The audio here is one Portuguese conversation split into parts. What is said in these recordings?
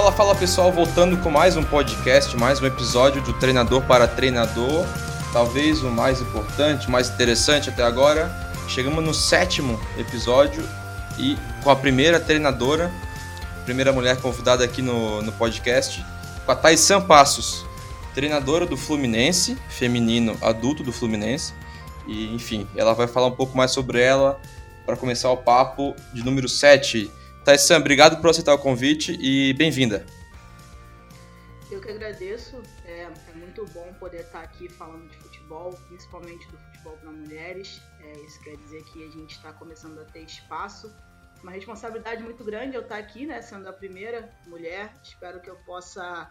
Fala, fala pessoal, voltando com mais um podcast, mais um episódio do Treinador para Treinador. Talvez o mais importante, mais interessante até agora. Chegamos no sétimo episódio e com a primeira treinadora, primeira mulher convidada aqui no, no podcast, com a Thais Passos, treinadora do Fluminense, feminino adulto do Fluminense. E enfim, ela vai falar um pouco mais sobre ela para começar o papo de número 7 Taissan, obrigado por aceitar o convite e bem-vinda. Eu que agradeço. É, é, muito bom poder estar aqui falando de futebol, principalmente do futebol para mulheres. É, isso quer dizer que a gente está começando a ter espaço. Uma responsabilidade muito grande eu estar aqui, né, sendo a primeira mulher. Espero que eu possa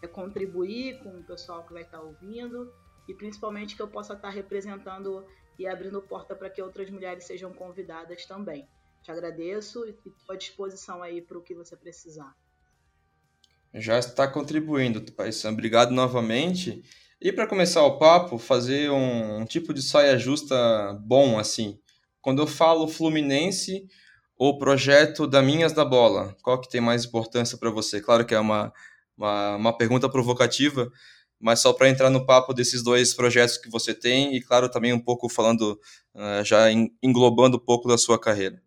é, contribuir com o pessoal que vai estar ouvindo e principalmente que eu possa estar representando e abrindo porta para que outras mulheres sejam convidadas também. Te agradeço e estou à disposição aí para o que você precisar. Já está contribuindo, Paissan. Obrigado novamente. E para começar o papo, fazer um, um, tipo de saia justa bom, assim. Quando eu falo Fluminense ou projeto da Minhas da Bola, qual que tem mais importância para você? Claro que é uma, uma, uma pergunta provocativa, mas só para entrar no papo desses dois projetos que você tem e, claro, também um pouco falando, uh, já englobando um pouco da sua carreira.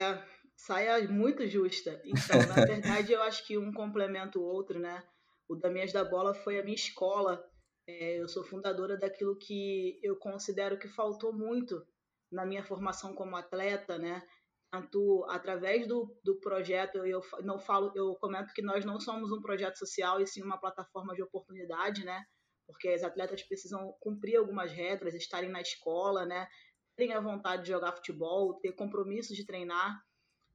É, saia muito justa. Então, na verdade, eu acho que um complementa o outro, né? O Damias da Bola foi a minha escola. É, eu sou fundadora daquilo que eu considero que faltou muito na minha formação como atleta, né? Tanto através do, do projeto, eu não falo, eu comento que nós não somos um projeto social e sim uma plataforma de oportunidade, né? Porque as atletas precisam cumprir algumas regras, estarem na escola, né? Terem a vontade de jogar futebol, ter compromisso de treinar.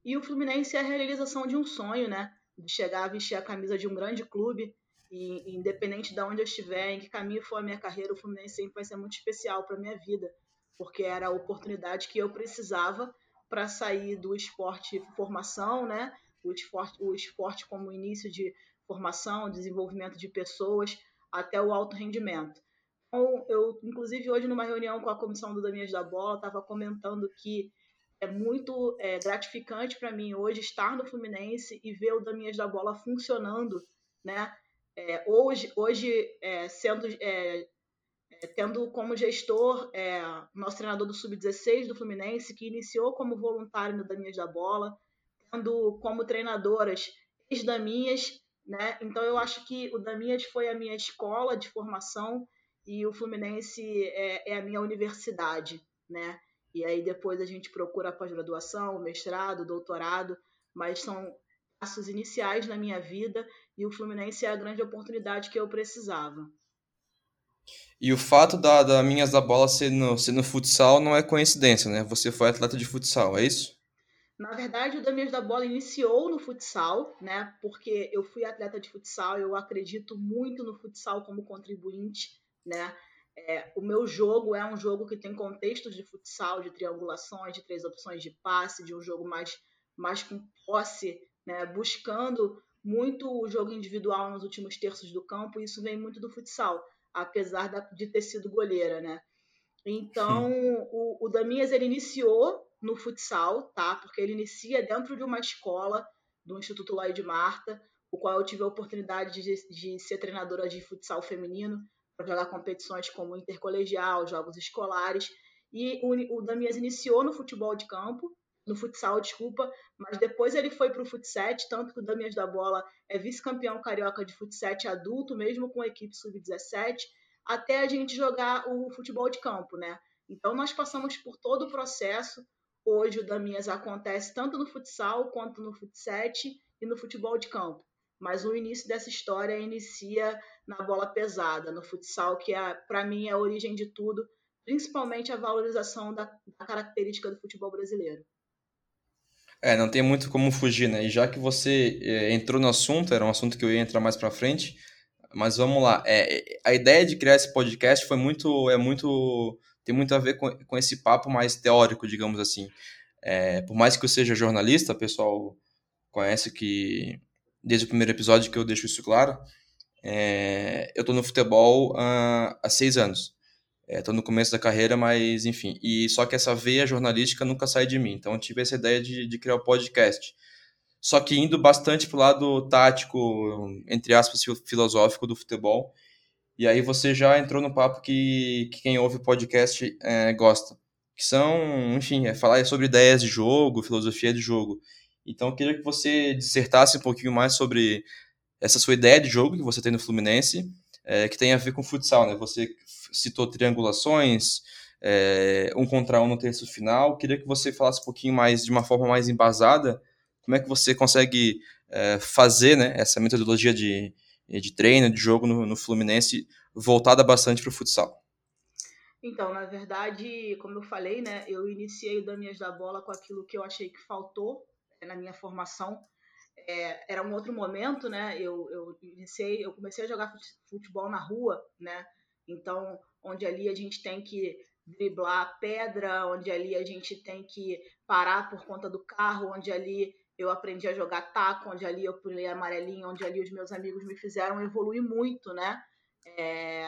E o Fluminense é a realização de um sonho, né? De chegar a vestir a camisa de um grande clube. E independente de onde eu estiver, em que caminho for a minha carreira, o Fluminense sempre vai ser muito especial para minha vida, porque era a oportunidade que eu precisava para sair do esporte formação, né? O esporte, o esporte como início de formação, desenvolvimento de pessoas, até o alto rendimento. Então, eu, inclusive, hoje, numa reunião com a comissão do Damias da Bola, estava comentando que é muito é, gratificante para mim hoje estar no Fluminense e ver o Damias da Bola funcionando, né? É, hoje, hoje é, sendo é, é, tendo como gestor é, nosso treinador do sub-16 do Fluminense que iniciou como voluntário no Damias da Bola, tendo como treinadoras ex-Damias, né? Então eu acho que o Damias foi a minha escola de formação e o Fluminense é, é a minha universidade, né? E aí depois a gente procura a pós-graduação, mestrado, doutorado, mas são passos iniciais na minha vida e o Fluminense é a grande oportunidade que eu precisava. E o fato da, da Minhas da Bola ser no, ser no futsal não é coincidência, né? Você foi atleta de futsal, é isso? Na verdade, o da Minhas da Bola iniciou no futsal, né? Porque eu fui atleta de futsal, eu acredito muito no futsal como contribuinte né? É, o meu jogo é um jogo que tem contextos de futsal, de triangulações, de três opções de passe, de um jogo mais, mais com posse, né? buscando muito o jogo individual nos últimos terços do campo, e isso vem muito do futsal, apesar da, de ter sido goleira, né? Então, o, o Damias, ele iniciou no futsal, tá? Porque ele inicia dentro de uma escola do Instituto Lloyd Marta, o qual eu tive a oportunidade de, de ser treinadora de futsal feminino, para jogar competições como intercolegial, jogos escolares. E o, o Damias iniciou no futebol de campo, no futsal, desculpa, mas depois ele foi para o futsal, tanto que o Damias da Bola é vice-campeão carioca de futsal adulto, mesmo com a equipe sub-17, até a gente jogar o futebol de campo, né? Então nós passamos por todo o processo. Hoje o Damias acontece tanto no futsal quanto no futsal e no futebol de campo. Mas o início dessa história inicia na bola pesada, no futsal, que é, para mim é a origem de tudo, principalmente a valorização da, da característica do futebol brasileiro. É, não tem muito como fugir, né? E já que você é, entrou no assunto, era um assunto que eu ia entrar mais para frente, mas vamos lá. É, a ideia de criar esse podcast foi muito, é muito, tem muito a ver com, com esse papo mais teórico, digamos assim. É, por mais que eu seja jornalista, o pessoal conhece que desde o primeiro episódio que eu deixo isso claro, é, eu estou no futebol há, há seis anos. Estou é, no começo da carreira, mas enfim. E só que essa veia jornalística nunca sai de mim. Então eu tive essa ideia de, de criar o um podcast. só que indo bastante pro lado tático, entre aspas, filosófico do futebol. E aí você já entrou no papo que, que quem ouve o podcast é, gosta, que são, enfim, é falar sobre ideias de jogo, filosofia de jogo. Então eu queria que você dissertasse um pouquinho mais sobre essa sua ideia de jogo que você tem no Fluminense, é, que tem a ver com futsal, né? Você citou triangulações, é, um contra um no terço final. Queria que você falasse um pouquinho mais, de uma forma mais embasada, como é que você consegue é, fazer né, essa metodologia de, de treino, de jogo no, no Fluminense, voltada bastante para o futsal. Então, na verdade, como eu falei, né, eu iniciei o Damias da Bola com aquilo que eu achei que faltou é, na minha formação. É, era um outro momento, né? Eu, eu iniciei, eu comecei a jogar futebol na rua, né? Então, onde ali a gente tem que driblar pedra, onde ali a gente tem que parar por conta do carro, onde ali eu aprendi a jogar taco, onde ali eu pulei amarelinho, onde ali os meus amigos me fizeram evoluir muito, né? É,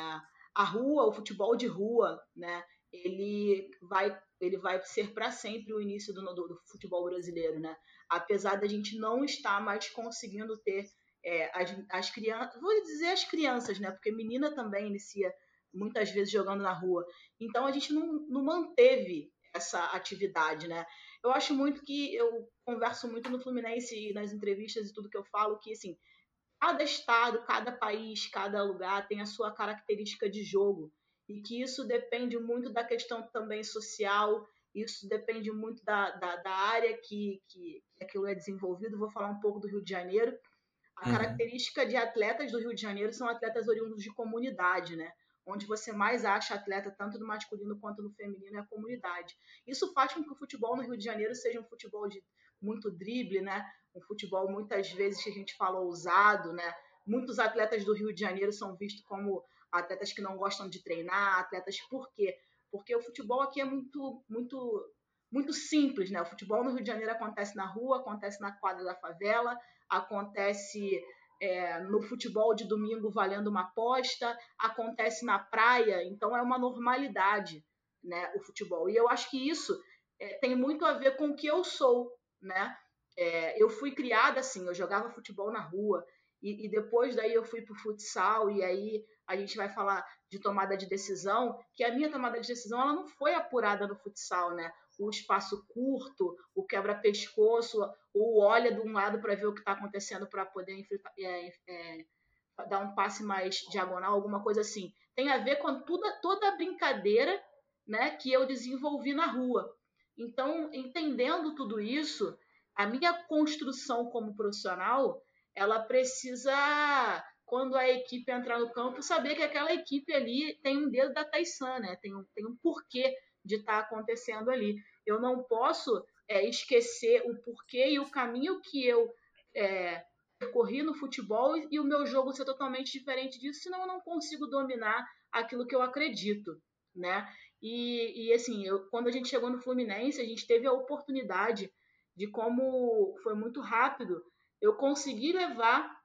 a rua, o futebol de rua, né? Ele vai, ele vai ser para sempre o início do, do, do, futebol brasileiro, né? Apesar da gente não estar mais conseguindo ter é, as, as crianças, vou dizer as crianças, né? Porque menina também inicia muitas vezes jogando na rua. Então a gente não, não manteve essa atividade, né? Eu acho muito que eu converso muito no Fluminense nas entrevistas e tudo que eu falo que assim, cada estado, cada país, cada lugar tem a sua característica de jogo e que isso depende muito da questão também social, isso depende muito da, da, da área que, que, que aquilo é desenvolvido. Vou falar um pouco do Rio de Janeiro. A uhum. característica de atletas do Rio de Janeiro são atletas oriundos de comunidade, né? onde você mais acha atleta, tanto no masculino quanto no feminino, é a comunidade. Isso faz com que o futebol no Rio de Janeiro seja um futebol de muito drible, né? Um futebol muitas vezes que a gente fala ousado, né? Muitos atletas do Rio de Janeiro são vistos como atletas que não gostam de treinar, atletas por quê? Porque o futebol aqui é muito muito muito simples, né? O futebol no Rio de Janeiro acontece na rua, acontece na quadra da favela, acontece é, no futebol de domingo valendo uma aposta, acontece na praia, então é uma normalidade né, o futebol. E eu acho que isso é, tem muito a ver com o que eu sou. Né? É, eu fui criada assim, eu jogava futebol na rua, e, e depois daí eu fui para o futsal, e aí a gente vai falar de tomada de decisão, que a minha tomada de decisão ela não foi apurada no futsal, né? o espaço curto, o quebra-pescoço, ou olha de um lado para ver o que está acontecendo para poder é, é, dar um passe mais diagonal, alguma coisa assim. Tem a ver com toda, toda a brincadeira né, que eu desenvolvi na rua. Então, entendendo tudo isso, a minha construção como profissional, ela precisa, quando a equipe entrar no campo, saber que aquela equipe ali tem um dedo da Taisan, né? tem, um, tem um porquê de estar tá acontecendo ali. Eu não posso é, esquecer o porquê e o caminho que eu é, percorri no futebol e, o meu jogo ser totalmente diferente disso, senão eu não consigo dominar aquilo que eu acredito, né? E, e assim, eu, quando a gente chegou no Fluminense, a gente teve a oportunidade de como foi muito rápido, eu consegui levar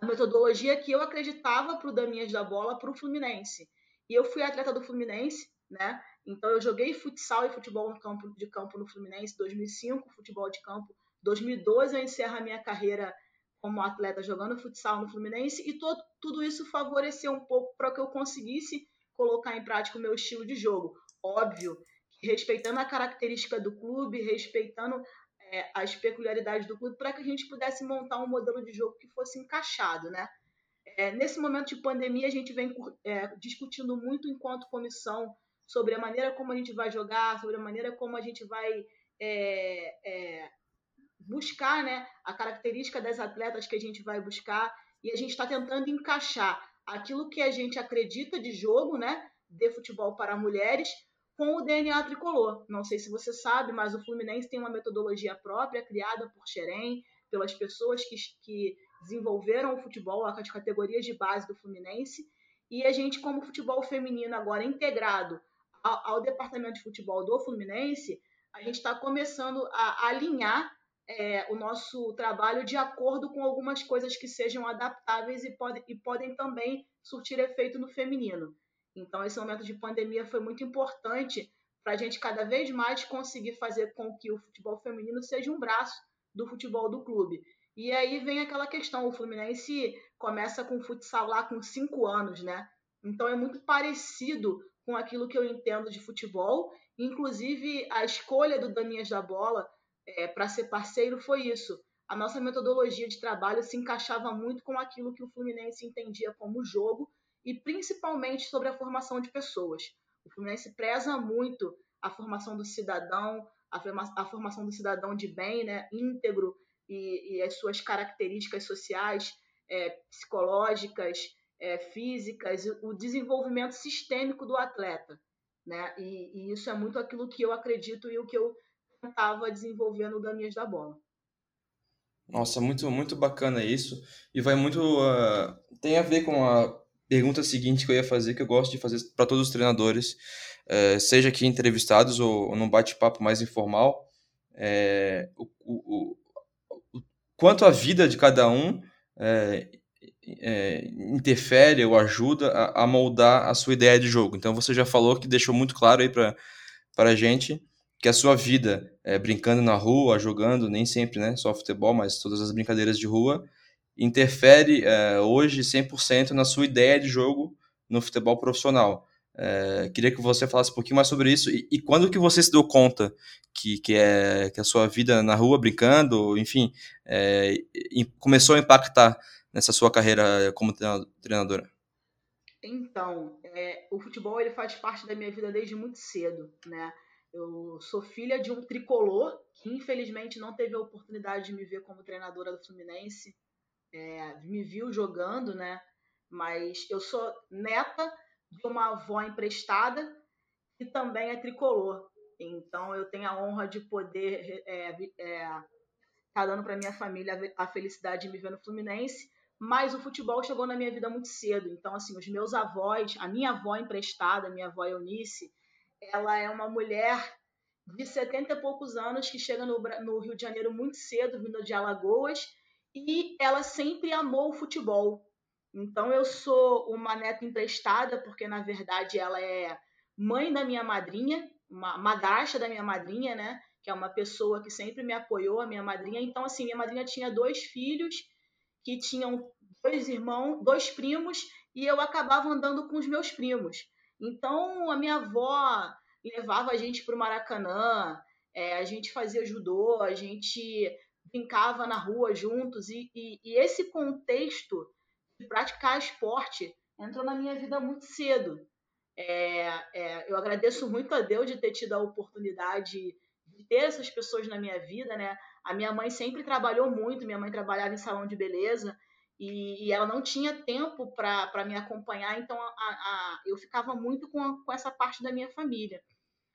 a metodologia que eu acreditava para o Damias da Bola para o Fluminense. E eu fui atleta do Fluminense, né? Então eu joguei futsal e futebol campo de campo no Fluminense 2005, futebol de campo 2012 eu encerro a minha carreira como atleta jogando futsal no Fluminense e todo, tudo isso favoreceu um pouco para que eu conseguisse colocar em prática o meu estilo de jogo. Óbvio, respeitando a característica do clube, respeitando é, as peculiaridades do clube, para que a gente pudesse montar um modelo de jogo que fosse encaixado, né? É, nesse momento de pandemia, a gente vem é, discutindo muito enquanto comissão sobre a maneira como a gente vai jogar, sobre a maneira como a gente vai é, é, buscar né, a característica das atletas que a gente vai buscar e a gente está tentando encaixar aquilo que a gente acredita de jogo, né, de futebol para mulheres, com o DNA tricolor. Não sei se você sabe, mas o Fluminense tem uma metodologia própria criada por Xerém, pelas pessoas que, que desenvolveram o futebol, as categorias de base do Fluminense, e a gente, como futebol feminino agora integrado ao, ao departamento de futebol do Fluminense, a gente está começando a alinhar é, o nosso trabalho de acordo com algumas coisas que sejam adaptáveis e, pode, e podem também surtir efeito no feminino. Então, esse momento de pandemia foi muito importante para a gente cada vez mais conseguir fazer com que o futebol feminino seja um braço do futebol do clube. E aí vem aquela questão, o Fluminense começa com futsal lá com cinco anos, né? Então é muito parecido com aquilo que eu entendo de futebol. Inclusive, a escolha do Danias da Bola é, para ser parceiro foi isso. A nossa metodologia de trabalho se encaixava muito com aquilo que o Fluminense entendia como jogo e principalmente sobre a formação de pessoas. O Fluminense preza muito a formação do cidadão, a, formação do cidadão de bem, né, íntegro e, e as suas características sociais, é, psicológicas, é, físicas, o desenvolvimento sistêmico do atleta. Né? E, e, isso é muito aquilo que eu acredito e o que eu estava desenvolvendo o Damias da Bola. Nossa, muito, muito bacana isso. E vai muito. Uh, tem a ver com a pergunta seguinte que eu ia fazer, que eu gosto de fazer para todos os treinadores, uh, seja aqui entrevistados ou, ou num bate-papo mais informal. É, o, o, o, quanto a vida de cada um é, é, interfere ou ajuda a, a, moldar a sua ideia de jogo. Então você já falou que deixou muito claro aí para a gente que a sua vida é, brincando na rua, jogando, nem sempre né, só futebol, mas todas as brincadeiras de rua, interfere é, hoje 100% na sua ideia de jogo no futebol profissional. É, queria que você falasse um pouquinho mais sobre isso e, e, quando que você se deu conta que, que, é, que a sua vida na rua brincando, enfim, é, começou a impactar nessa sua carreira como treinadora? Então, é, o futebol ele faz parte da minha vida desde muito cedo, né? Eu sou filha de um tricolor que infelizmente não teve a oportunidade de me ver como treinadora do Fluminense, é, me viu jogando, né? Mas eu sou neta de uma avó emprestada que também é tricolor. Então eu tenho a honra de poder é, é, tá dando para minha família a felicidade de me ver no Fluminense mas o futebol chegou na minha vida muito cedo. Então, assim, os meus avós, a minha avó emprestada, minha avó Eunice, ela é uma mulher de 70 e poucos anos que chega no, no Rio de Janeiro muito cedo, vindo de Alagoas, e ela sempre amou o futebol. Então, eu sou uma neta emprestada, porque na verdade ela é mãe da minha madrinha, uma madrasta da minha madrinha, né? Que é uma pessoa que sempre me apoiou, a minha madrinha. Então, assim, minha madrinha tinha dois filhos que tinham dois irmãos, dois primos, e eu acabava andando com os meus primos. Então, a minha avó levava a gente para o Maracanã, é, a gente fazia judô, a gente brincava na rua juntos, e, e, e esse contexto de praticar esporte entrou na minha vida muito cedo. É, é, eu agradeço muito a Deus de ter tido a oportunidade de ter essas pessoas na minha vida, né? A minha mãe sempre trabalhou muito, minha mãe trabalhava em salão de beleza e, e ela não tinha tempo para me acompanhar, então a, a, eu ficava muito com, a, com essa parte da minha família.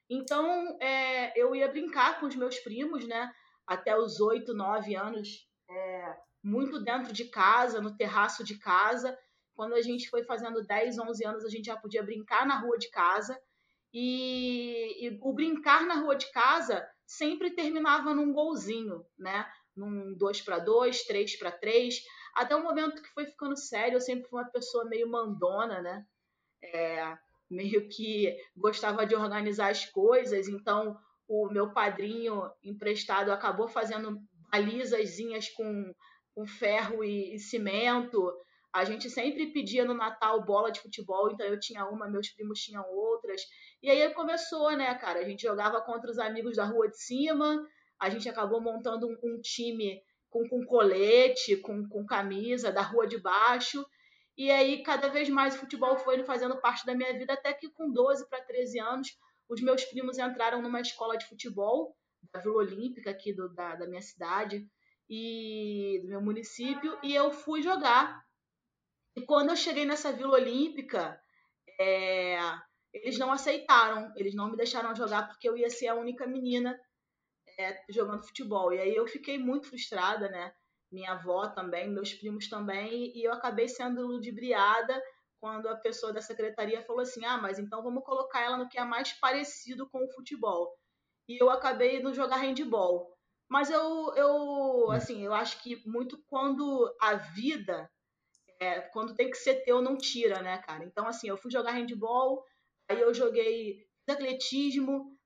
Então é, eu ia brincar com os meus primos, né? Até os oito, nove anos, é, muito dentro de casa, no terraço de casa. Quando a gente foi fazendo 10, 11 anos, a gente já podia brincar na rua de casa. E, e o brincar na rua de casa sempre terminava num golzinho, né? Num 2 para 2, 3 para 3, até o momento que foi ficando sério, eu sempre fui uma pessoa meio mandona, né? É, meio que gostava de organizar as coisas, então o meu padrinho emprestado acabou fazendo balizazinhas com, com ferro e, e cimento. A gente sempre pedia no Natal bola de futebol, então eu tinha uma, meus primos tinham outras. E aí começou, né, cara? A gente jogava contra os amigos da rua de cima, a gente acabou montando um, um time com, com colete, com, com camisa, da rua de baixo. E aí, cada vez mais o futebol foi fazendo parte da minha vida, até que com 12 para 13 anos, os meus primos entraram numa escola de futebol, da Vila Olímpica, aqui do, da, da minha cidade, e do meu município, e eu fui jogar. E quando eu cheguei nessa Vila Olímpica, é, eles não aceitaram, eles não me deixaram jogar porque eu ia ser a única menina é, jogando futebol. E aí eu fiquei muito frustrada, né? Minha avó também, meus primos também, e eu acabei sendo ludibriada quando a pessoa da secretaria falou assim: ah, mas então vamos colocar ela no que é mais parecido com o futebol. E eu acabei no jogar handball. Mas eu, eu, hum. assim, eu acho que muito quando a vida, é, quando tem que ser teu, não tira, né, cara? Então, assim, eu fui jogar handball, aí eu joguei atletismo,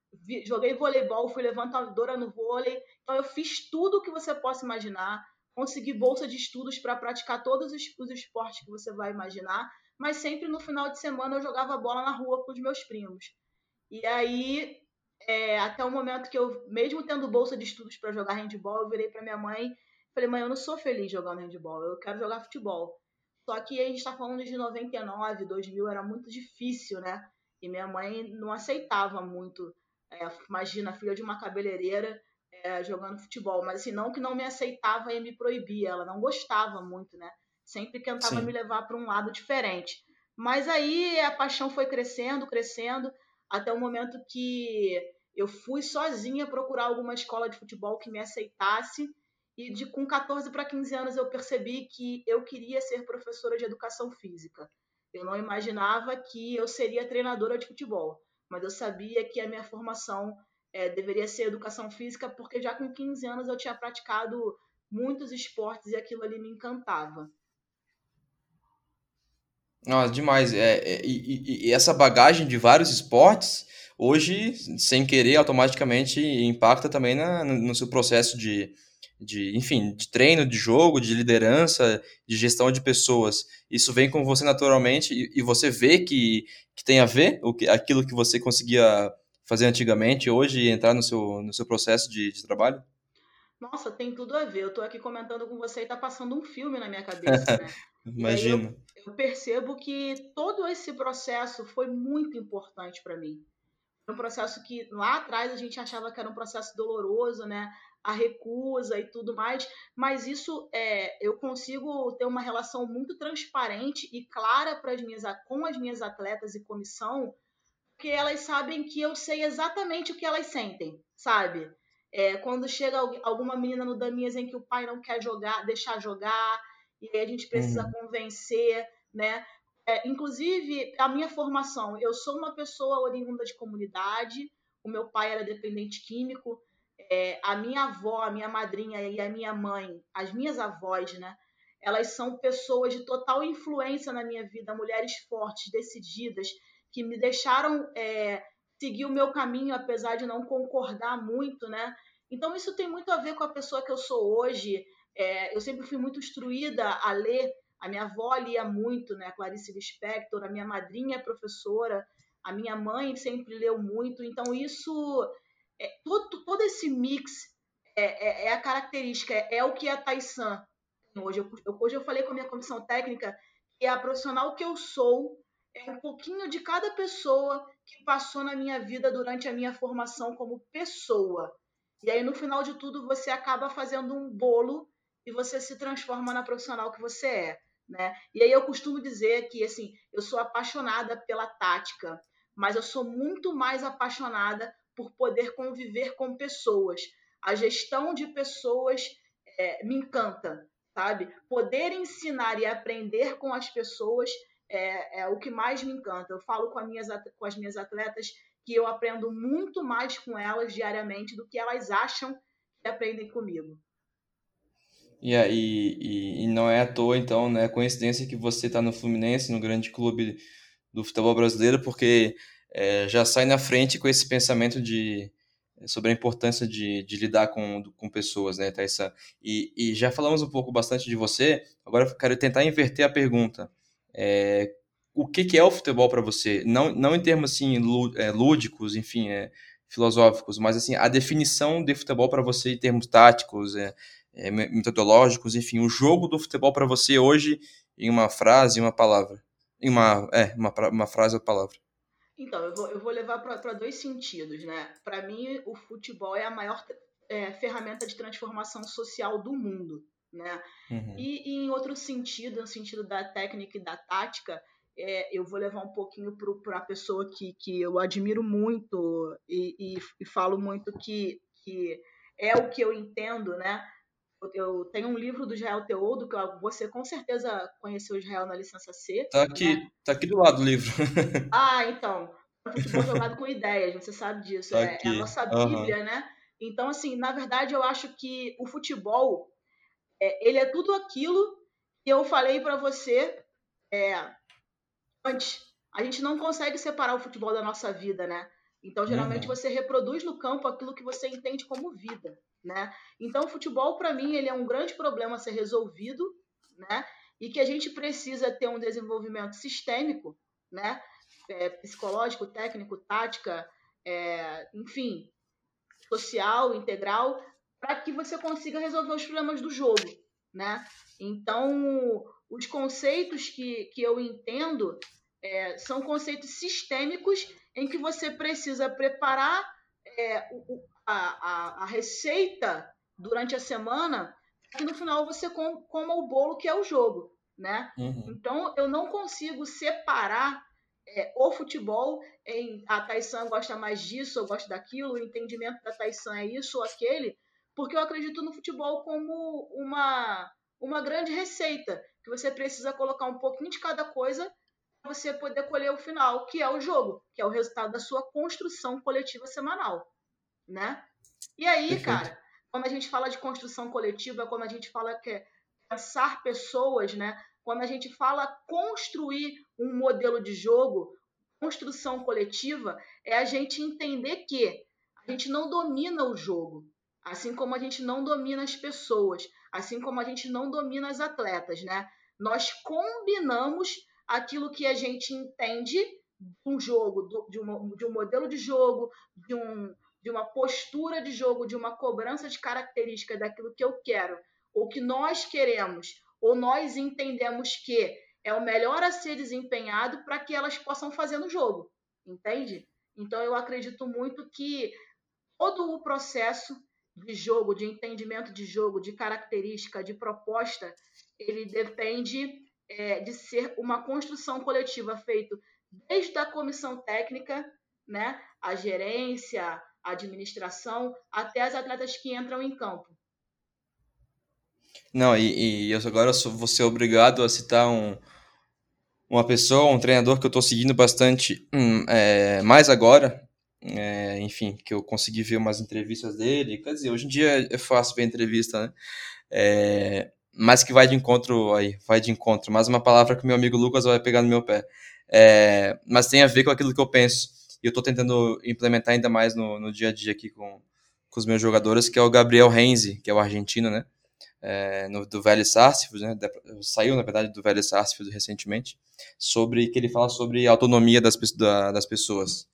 joguei voleibol, fui levantadora no vôlei. Então eu fiz tudo o que você possa imaginar. Consegui bolsa de estudos para praticar todos os, os esportes que você vai imaginar, mas sempre no final de semana eu jogava bola na rua com os meus primos. E aí, é, até o momento que eu, mesmo tendo bolsa de estudos para jogar handball, eu virei para minha mãe falei: mãe, eu não sou feliz jogando handball, eu quero jogar futebol. Só que a gente está falando de 99, 2000, era muito difícil, né? E minha mãe não aceitava muito. É, imagina, filha de uma cabeleireira é, jogando futebol. Mas assim, não que não me aceitava e me proibia. Ela não gostava muito, né? Sempre tentava Sim. me levar para um lado diferente. Mas aí a paixão foi crescendo, crescendo, até o momento que eu fui sozinha procurar alguma escola de futebol que me aceitasse. E de com 14 para 15 anos eu percebi que eu queria ser professora de educação física. Eu não imaginava que eu seria treinadora de futebol, mas eu sabia que a minha formação é, deveria ser educação física, porque já com 15 anos eu tinha praticado muitos esportes e aquilo ali me encantava. Nossa, demais. É, é e, e, essa bagagem de vários esportes, hoje, sem querer, automaticamente impacta também na, no, no seu processo de, de, enfim, de treino, de jogo, de liderança, de gestão de pessoas. Isso vem com você naturalmente e, e você vê que, que tem a ver o que, aquilo que você conseguia fazer antigamente hoje entrar no seu, no seu processo de, de trabalho? Nossa, tem tudo a ver. Eu estou aqui comentando com você e está passando um filme na minha cabeça, né? Imagino. Eu, percebo que todo esse processo foi muito importante para mim. Um processo que lá atrás a gente achava que era um processo doloroso, né? a recusa e tudo mais, mas isso é, eu consigo ter uma relação muito transparente e clara para as minhas, com as minhas atletas e comissão, porque elas sabem que eu sei exatamente o que elas sentem, sabe? É, quando chega alguma menina no Damias em que o pai não quer jogar, deixar jogar, e aí a gente precisa uhum. convencer, né? É, inclusive, a minha formação, eu sou uma pessoa oriunda de comunidade, o meu pai era dependente químico, é, a minha avó, a minha madrinha e a minha mãe, as minhas avós, né? Elas são pessoas de total influência na minha vida, mulheres fortes, decididas, que me deixaram é, seguir o meu caminho, apesar de não concordar muito, né? Então isso tem muito a ver com a pessoa que eu sou hoje. É, eu sempre fui muito instruída a ler. A minha avó lia muito, né? Clarice Lispector, a minha madrinha é professora, a minha mãe sempre leu muito. Então isso é, todo, todo esse mix é, é, é a característica, é, é, o que a Taisan hoje. Eu, hoje eu falei com a minha comissão técnica que a profissional que eu sou é um pouquinho de cada pessoa que passou na minha vida durante a minha formação como pessoa. E aí, no final de tudo, você acaba fazendo um bolo e você se transforma na profissional que você é. Né? E aí eu costumo dizer que assim, eu sou apaixonada pela tática, mas eu sou muito mais apaixonada por poder conviver com pessoas. A gestão de pessoas é, me encanta, sabe? Poder ensinar e aprender com as pessoas é, é, o que mais me encanta. Eu falo com, minhas, com as minhas atletas que eu aprendo muito mais com elas diariamente do que elas acham que aprendem comigo. E, e, e não é à toa, então, né? Coincidência que você está no Fluminense, no grande clube do futebol brasileiro, porque é, já sai na frente com esse pensamento de sobre a importância de, de lidar com, com pessoas, né, Thaisa? E, e já falamos um pouco bastante de você, agora eu quero tentar inverter a pergunta. É, o que, que é o futebol para você? Não, não em termos assim é, lúdicos, enfim, é, filosóficos, mas assim a definição de futebol para você em termos táticos, é, é, metodológicos, enfim, o jogo do futebol para você hoje em uma frase, uma palavra, em uma é uma, uma frase ou palavra. Então, eu vou, eu vou levar para dois sentidos, né? Para mim, o futebol é a maior é, ferramenta de transformação social do mundo, né? Uhum. E, e, em outro sentido, no sentido da técnica e da tática, é, eu vou levar um pouquinho para a pessoa que, que eu admiro muito e, e, e falo muito que, que é o que eu entendo, né? Eu tenho um livro do Israel Teodo, que você com certeza conheceu Israel na licença C. Tá aqui, né? tá aqui do lado o livro. ah, então. Futebol jogado com ideias, você sabe disso. Tá é, é, a nossa Bíblia, uhum. né? Então, assim, na verdade, eu acho que o futebol, é, ele é tudo aquilo que eu falei para você é, antes. A gente não consegue separar o futebol da nossa vida, né? Então, geralmente, uhum. você reproduz no campo aquilo que você entende como vida, né? Então, o futebol, para mim, ele é um grande problema a ser resolvido, né? E que a gente precisa ter um desenvolvimento sistêmico, né? É, psicológico, técnico, tática, é, enfim, social, integral, para que você consiga resolver os problemas do jogo, né? Então, os conceitos que, que eu entendo é, são conceitos sistêmicos em que você precisa preparar é, o, a, a, a, receita durante a semana e no final você com, coma o bolo que é o jogo, né? Uhum. Então eu não consigo separar é, o futebol em a Taisan gosta mais disso ou gosta daquilo, o entendimento da Taisan é isso ou aquele, porque eu acredito no futebol como uma uma grande receita que você precisa colocar um pouquinho de cada coisa você poder colher o final, que é o jogo, que é o resultado da sua construção coletiva semanal, né? E aí, Perfeito. cara, quando a gente fala de construção coletiva, quando a gente fala que é pensar pessoas, né? Quando a gente fala construir um modelo de jogo, construção coletiva, é a gente entender que a gente não domina o jogo, assim como a gente não domina as pessoas, assim como a gente não domina as atletas, né? Nós combinamos aquilo que a gente entende de um jogo, de, uma, de um modelo de jogo, de, um, de uma postura de jogo, de uma cobrança de características daquilo que eu quero, ou que nós queremos, ou nós entendemos que é o melhor a ser desempenhado para que elas possam fazer no jogo, entende? Então eu acredito muito que todo o processo de jogo, de entendimento de jogo, de característica, de proposta, ele depende é, de ser uma construção coletiva feita desde a comissão técnica, né, a gerência, a administração, até as atletas que entram em campo. Não, e, e eu agora vou ser obrigado a citar um, uma pessoa, um treinador que eu estou seguindo bastante hum, é, mais agora, é, enfim, que eu consegui ver umas entrevistas dele. Quer dizer, hoje em dia é fácil ver entrevista, né? É, mas que vai de encontro aí, vai de encontro. Mais uma palavra que meu amigo Lucas vai pegar no meu pé. É, mas tem a ver com aquilo que eu penso. E eu estou tentando implementar ainda mais no, no dia a dia aqui com, com os meus jogadores, que é o Gabriel Renzi, que é o argentino, né? É, no, do Velho Sarsfield, né? Saiu, na verdade, do Velho Sarsfield recentemente, sobre que ele fala sobre a autonomia das, da, das pessoas.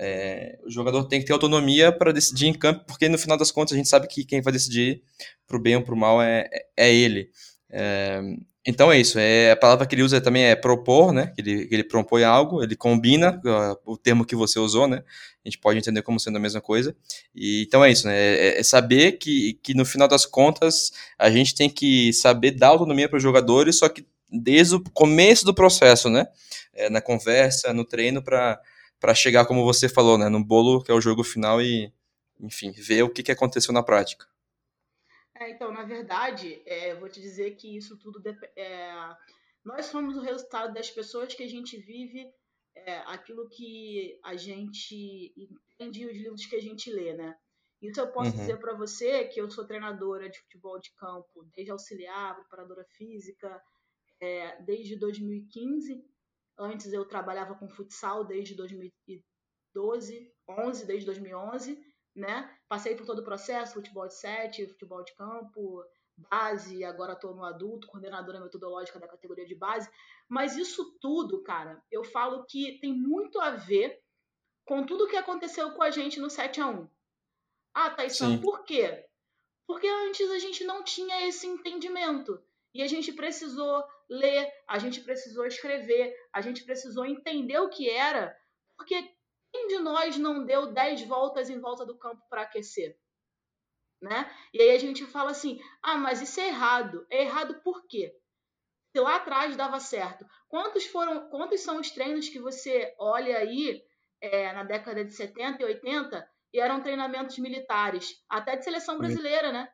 É, o jogador tem que ter autonomia para decidir em campo, porque no final das contas a gente sabe que quem vai decidir para o bem ou para o mal é, é ele. É, então é isso. É, a palavra que ele usa também é propor, né? Ele, ele propõe algo, ele combina o termo que você usou, né? A gente pode entender como sendo a mesma coisa. E, então é isso, né? É, é saber que, que no final das contas a gente tem que saber dar autonomia para os jogadores, só que desde o começo do processo, né? É, na conversa, no treino, para para chegar, como você falou, né, no bolo que é o jogo final e, enfim, ver o que, que aconteceu na prática. É, então, na verdade, é, vou te dizer que isso tudo é, nós somos o resultado das pessoas que a gente vive, é, aquilo que a gente entende e os livros que a gente lê, né? Isso eu posso uhum. dizer para você que eu sou treinadora de futebol de campo, desde auxiliar, preparadora física, é, desde 2015 Antes eu trabalhava com futsal desde 2012, 11, desde 2011, né? Passei por todo o processo, futebol de sete, futebol de campo, base, agora estou no adulto, coordenadora metodológica da categoria de base. Mas isso tudo, cara, eu falo que tem muito a ver com tudo que aconteceu com a gente no 7 a 1 Ah, Thaisão, por quê? Porque antes a gente não tinha esse entendimento. E a gente precisou ler, a gente precisou escrever, a gente precisou entender o que era, porque quem de nós não deu dez voltas em volta do campo para aquecer? Né? E aí a gente fala assim: ah, mas isso é errado. É errado por quê? Se lá atrás dava certo. Quantos foram, quantos são os treinos que você olha aí é, na década de 70 e 80 e eram treinamentos militares, até de seleção brasileira, né?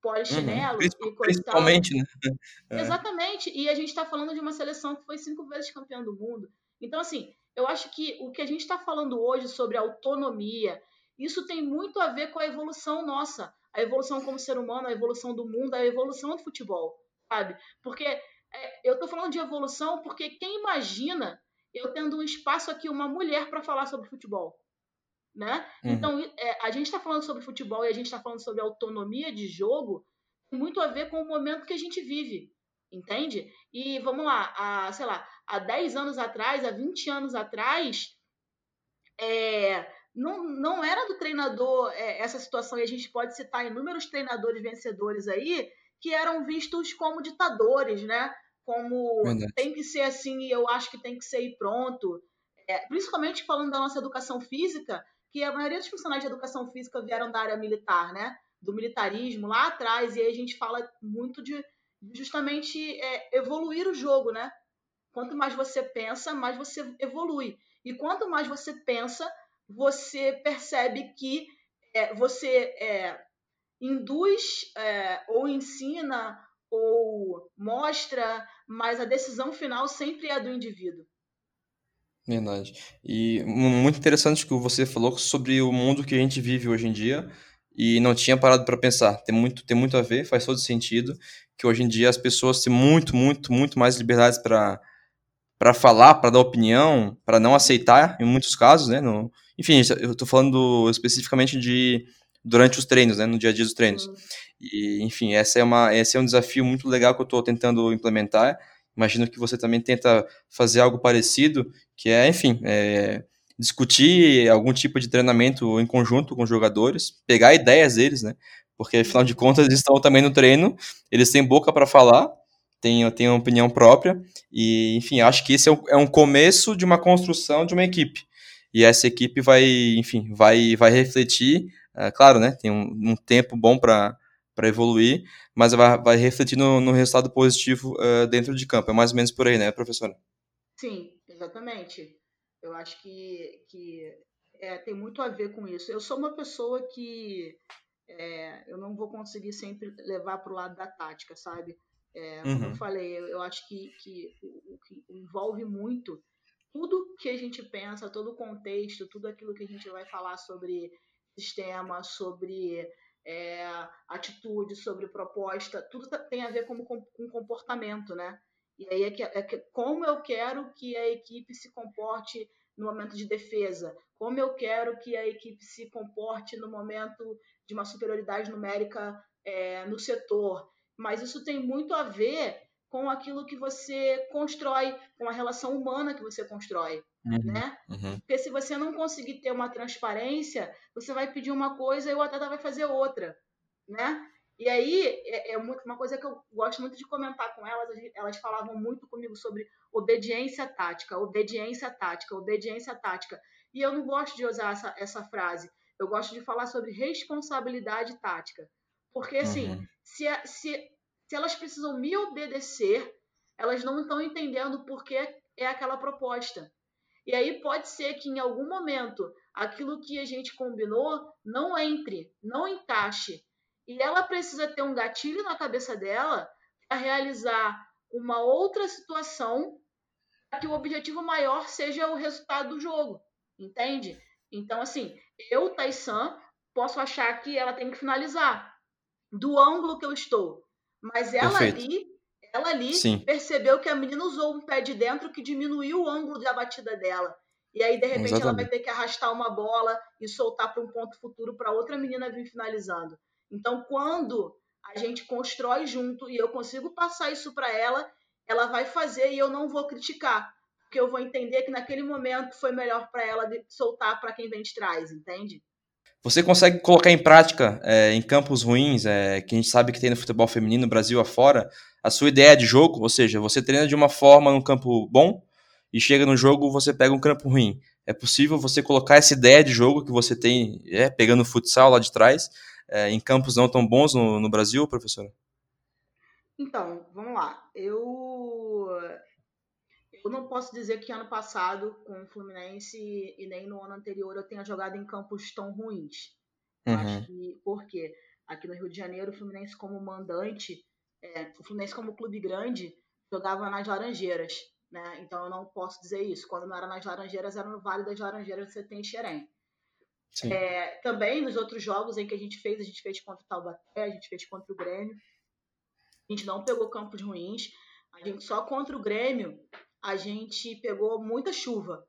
Polichinelo uhum. e coisa Principalmente, né? É. Exatamente. E a gente está falando de uma seleção que foi cinco vezes campeã do mundo. Então, assim, eu acho que o que a gente está falando hoje sobre autonomia, isso tem muito a ver com a evolução nossa, a evolução como ser humano, a evolução do mundo, a evolução do futebol, sabe? Porque é, eu estou falando de evolução porque quem imagina eu tendo um espaço aqui, uma mulher para falar sobre futebol? Né? Uhum. Então, é, a gente está falando sobre futebol e a gente está falando sobre autonomia de jogo, tem muito a ver com o momento que a gente vive, entende? E vamos lá, há, sei lá, há 10 anos atrás, há 20 anos atrás, é, não, não era do treinador é, essa situação, e a gente pode citar inúmeros treinadores vencedores aí que eram vistos como ditadores, né? Como Verdade. tem que ser assim e eu acho que tem que ser e pronto. É, principalmente falando da nossa educação física, que a maioria dos funcionários de educação física vieram da área militar, né? Do militarismo lá atrás, e aí a gente fala muito de justamente é, evoluir o jogo, né? Quanto mais você pensa, mais você evolui. E quanto mais você pensa, você percebe que é, você é, induz é, ou ensina ou mostra, mas a decisão final sempre é do indivíduo. Verdade. E muito interessante que você falou sobre o mundo que a gente vive hoje em dia e não tinha parado para pensar. Tem muito, tem muito a ver, faz todo sentido que hoje em dia as pessoas têm muito, muito, muito mais liberdades para para falar, para dar opinião, para não aceitar em muitos casos, né? No, enfim, eu estou falando especificamente de durante os treinos, né? No dia a dia dos treinos. Uhum. E, enfim, essa é uma, esse é um desafio muito legal que eu estou tentando implementar Imagino que você também tenta fazer algo parecido, que é, enfim, é, discutir algum tipo de treinamento em conjunto com os jogadores, pegar ideias deles, né? Porque afinal de contas eles estão também no treino, eles têm boca para falar, têm, têm uma opinião própria, e enfim, acho que esse é um, é um começo de uma construção de uma equipe. E essa equipe vai, enfim, vai, vai refletir, é, claro, né? Tem um, um tempo bom para evoluir, mas vai, vai refletir no, no resultado positivo uh, dentro de campo. É mais ou menos por aí, né, professora? Sim, exatamente. Eu acho que, que é, tem muito a ver com isso. Eu sou uma pessoa que é, eu não vou conseguir sempre levar para o lado da tática, sabe? É, como uhum. eu falei, eu, eu acho que, que o, que envolve muito tudo que a gente pensa, todo o contexto, tudo aquilo que a gente vai falar sobre sistema, sobre é, atitude, sobre proposta, tudo tá, tem a ver com, com comportamento, né? E aí é, que, é que, como eu quero que a equipe se comporte no momento de defesa, como eu quero que a equipe se comporte no momento de uma superioridade numérica é, no setor. Mas isso tem muito a ver com aquilo que você constrói, com a relação humana que você constrói uhum, né? Uhum. Porque se você não conseguir ter uma transparência, você vai pedir uma coisa e o atleta vai fazer outra, né? E aí é, é muito, uma coisa que eu gosto muito de comentar com elas. Elas falavam muito comigo sobre obediência tática, obediência tática, obediência tática. E eu não gosto de usar essa, essa frase. Eu gosto de falar sobre responsabilidade tática. Porque, assim, uhum. se, se, se elas precisam me obedecer, elas não estão entendendo por que é aquela proposta. E aí pode ser que em algum momento aquilo que a gente combinou não entre, não encaixe. E ela precisa ter um gatilho na cabeça dela para realizar uma outra situação para que o objetivo maior seja o resultado do jogo, entende? Então, assim, eu, Taisan, posso achar que ela tem que finalizar do ângulo que eu estou, mas ela Perfeito. ali ela ali Sim. percebeu que a menina usou um pé de dentro que diminuiu o ângulo da batida dela. E aí, de repente, Exatamente. ela vai ter que arrastar uma bola e soltar para um ponto futuro para outra menina vir finalizando. Então, quando a gente constrói junto e eu consigo passar isso para ela, ela vai fazer e eu não vou criticar. Porque eu vou entender que naquele momento foi melhor para ela soltar para quem vem de trás, entende? Você consegue colocar em prática, é, em campos ruins, é, que a gente sabe que tem no futebol feminino, Brasil afora, a sua ideia de jogo, ou seja, você treina de uma forma num campo bom e chega no jogo você pega um campo ruim. É possível você colocar essa ideia de jogo que você tem, é, pegando futsal lá de trás, é, em campos não tão bons no, no Brasil, professora? Então, vamos lá. Eu eu não posso dizer que ano passado, com o Fluminense e nem no ano anterior, eu tenha jogado em campos tão ruins. Uhum. Acho que, por quê? Aqui no Rio de Janeiro, o Fluminense como mandante, é, o Fluminense como clube grande, jogava nas Laranjeiras. Né? Então eu não posso dizer isso. Quando não era nas Laranjeiras, era no Vale das Laranjeiras, você tem Xerém. É, também nos outros jogos em que a gente fez, a gente fez contra o Taubaté, a gente fez contra o Grêmio. A gente não pegou campos ruins. A gente só contra o Grêmio a gente pegou muita chuva.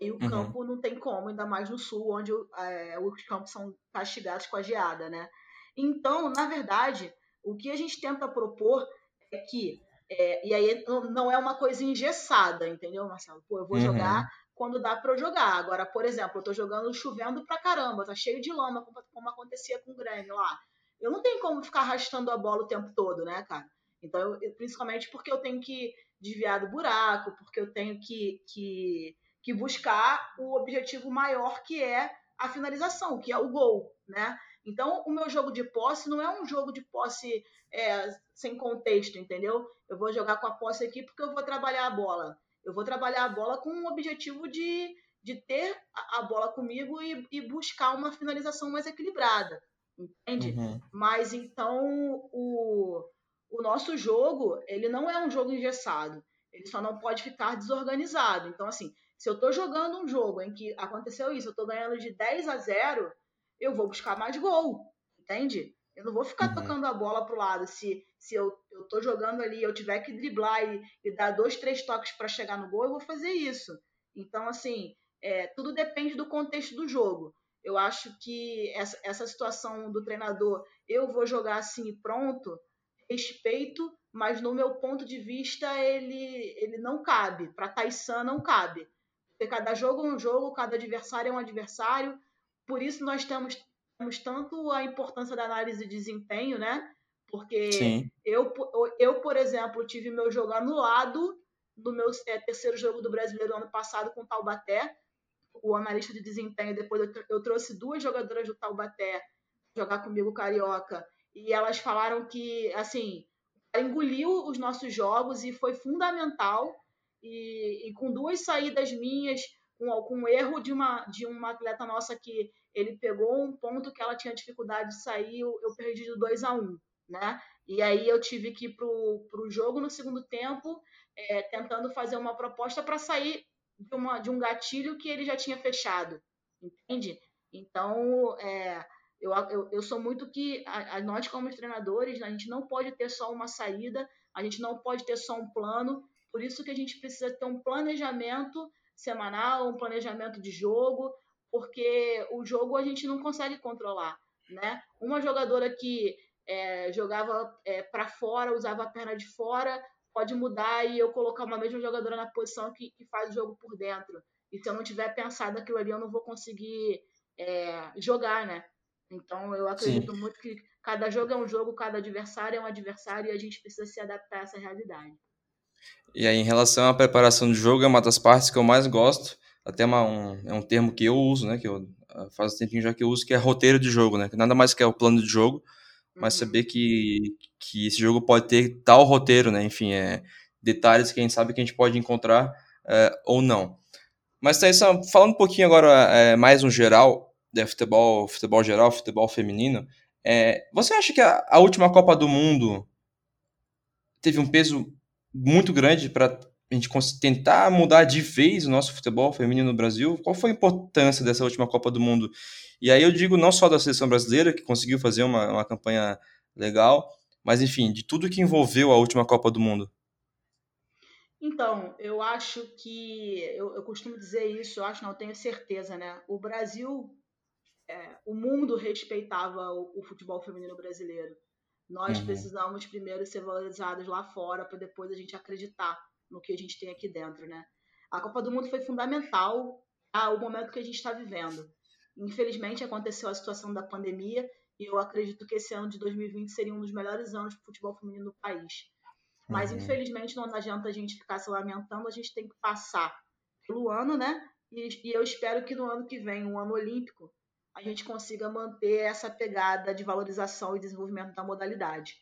E E o uhum. campo não tem como, ainda mais no sul, onde é, os campos são castigados com a geada, né? Então, na verdade, o que a gente tenta propor é que, é, e aí não é uma coisa engessada, entendeu, Marcelo? Pô, eu vou uhum. jogar quando dá para eu jogar. Agora, por exemplo, eu tô jogando chovendo pra caramba, tá cheio de lama, como acontecia com o Grêmio lá. Eu não tenho como ficar arrastando a bola o tempo todo, né, cara? Então, eu, principalmente porque eu tenho que desviar do buraco, porque eu tenho que, que que buscar o objetivo maior que é a finalização, que é o gol, né? Então, o meu jogo de posse não é um jogo de posse é, sem contexto, entendeu? Eu vou jogar com a posse aqui porque eu vou trabalhar a bola. Eu vou trabalhar a bola com o objetivo de, de ter a, bola comigo e, e buscar uma finalização mais equilibrada, entende? Uhum. Mas então o, o nosso jogo ele não é um jogo engessado. Ele só não pode ficar desorganizado. Então, assim, se eu estou jogando um jogo em que aconteceu isso, eu estou ganhando de 10 a 0, eu vou buscar mais gol, entende? Eu não vou ficar uhum. tocando a bola pro lado. Se, se eu, eu tô jogando ali eu tiver que driblar e, e dar dois, três toques para chegar no gol, eu vou fazer isso. Então, assim, é, tudo depende do contexto do jogo. Eu acho que essa, essa situação do treinador, eu vou jogar assim pronto, respeito, mas no meu ponto de vista ele, ele não cabe. Para Tyson não cabe. Porque cada jogo é um jogo, cada adversário é um adversário. Por isso nós temos, temos tanto a importância da análise de desempenho, né? Porque eu, eu, por exemplo, tive meu jogo anulado no meu é, terceiro jogo do Brasileiro ano passado com o Taubaté. O analista de desempenho, depois eu, eu trouxe duas jogadoras do Taubaté jogar comigo carioca e elas falaram que, assim, engoliu os nossos jogos e foi fundamental e, e com duas saídas minhas, com, com um erro de uma, de uma atleta nossa que ele pegou um ponto que ela tinha dificuldade de sair, eu, eu perdi de 2 a 1 um, né? E aí eu tive que ir pro, pro jogo no segundo tempo, é, tentando fazer uma proposta para sair de, uma, de um gatilho que ele já tinha fechado, entende? Então, é, eu, eu, eu sou muito que a, a, nós como treinadores, a gente não pode ter só uma saída, a gente não pode ter só um plano, por isso que a gente precisa ter um planejamento semanal, um planejamento de jogo, porque o jogo a gente não consegue controlar, né? Uma jogadora que é, jogava é, para fora, usava a perna de fora, pode mudar e eu colocar uma mesma jogadora na posição que, que faz o jogo por dentro. E se eu não tiver pensado aquilo ali, eu não vou conseguir é, jogar, né? Então eu acredito Sim. muito que cada jogo é um jogo, cada adversário é um adversário e a gente precisa se adaptar a essa realidade. E aí, em relação à preparação do jogo, é uma das partes que eu mais gosto. Até uma, um, é um termo que eu uso, né? Que eu ah, faz um tempinho já que eu uso, que é roteiro de jogo, né? Que nada mais que é o plano de jogo, mas uhum. saber que, que esse jogo pode ter tal roteiro, né? Enfim, é detalhes que a gente sabe que a gente pode encontrar é, ou não. Mas, Thaís, falando um pouquinho agora é, mais no geral, de futebol, futebol geral, futebol feminino, é, você acha que a, a última Copa do Mundo teve um peso muito grande para a gente tentar mudar de vez o nosso futebol feminino no Brasil. Qual foi a importância dessa última Copa do Mundo? E aí eu digo não só da seleção brasileira, que conseguiu fazer uma, uma campanha legal, mas enfim, de tudo que envolveu a última Copa do Mundo. Então, eu acho que, eu, eu costumo dizer isso, eu acho, não tenho certeza, né? O Brasil, é, o mundo respeitava o, o futebol feminino brasileiro. Nós uhum. precisamos primeiro ser valorizados lá fora para depois a gente acreditar no que a gente tem aqui dentro, né? A Copa do Mundo foi fundamental ao momento que a gente está vivendo. Infelizmente aconteceu a situação da pandemia e eu acredito que esse ano de 2020 seria um dos melhores anos o futebol feminino no país. Mas uhum. infelizmente não adianta a gente ficar se lamentando, a gente tem que passar pelo ano, né? E, e eu espero que no ano que vem, um ano olímpico, a gente consiga manter essa pegada de valorização e desenvolvimento da modalidade.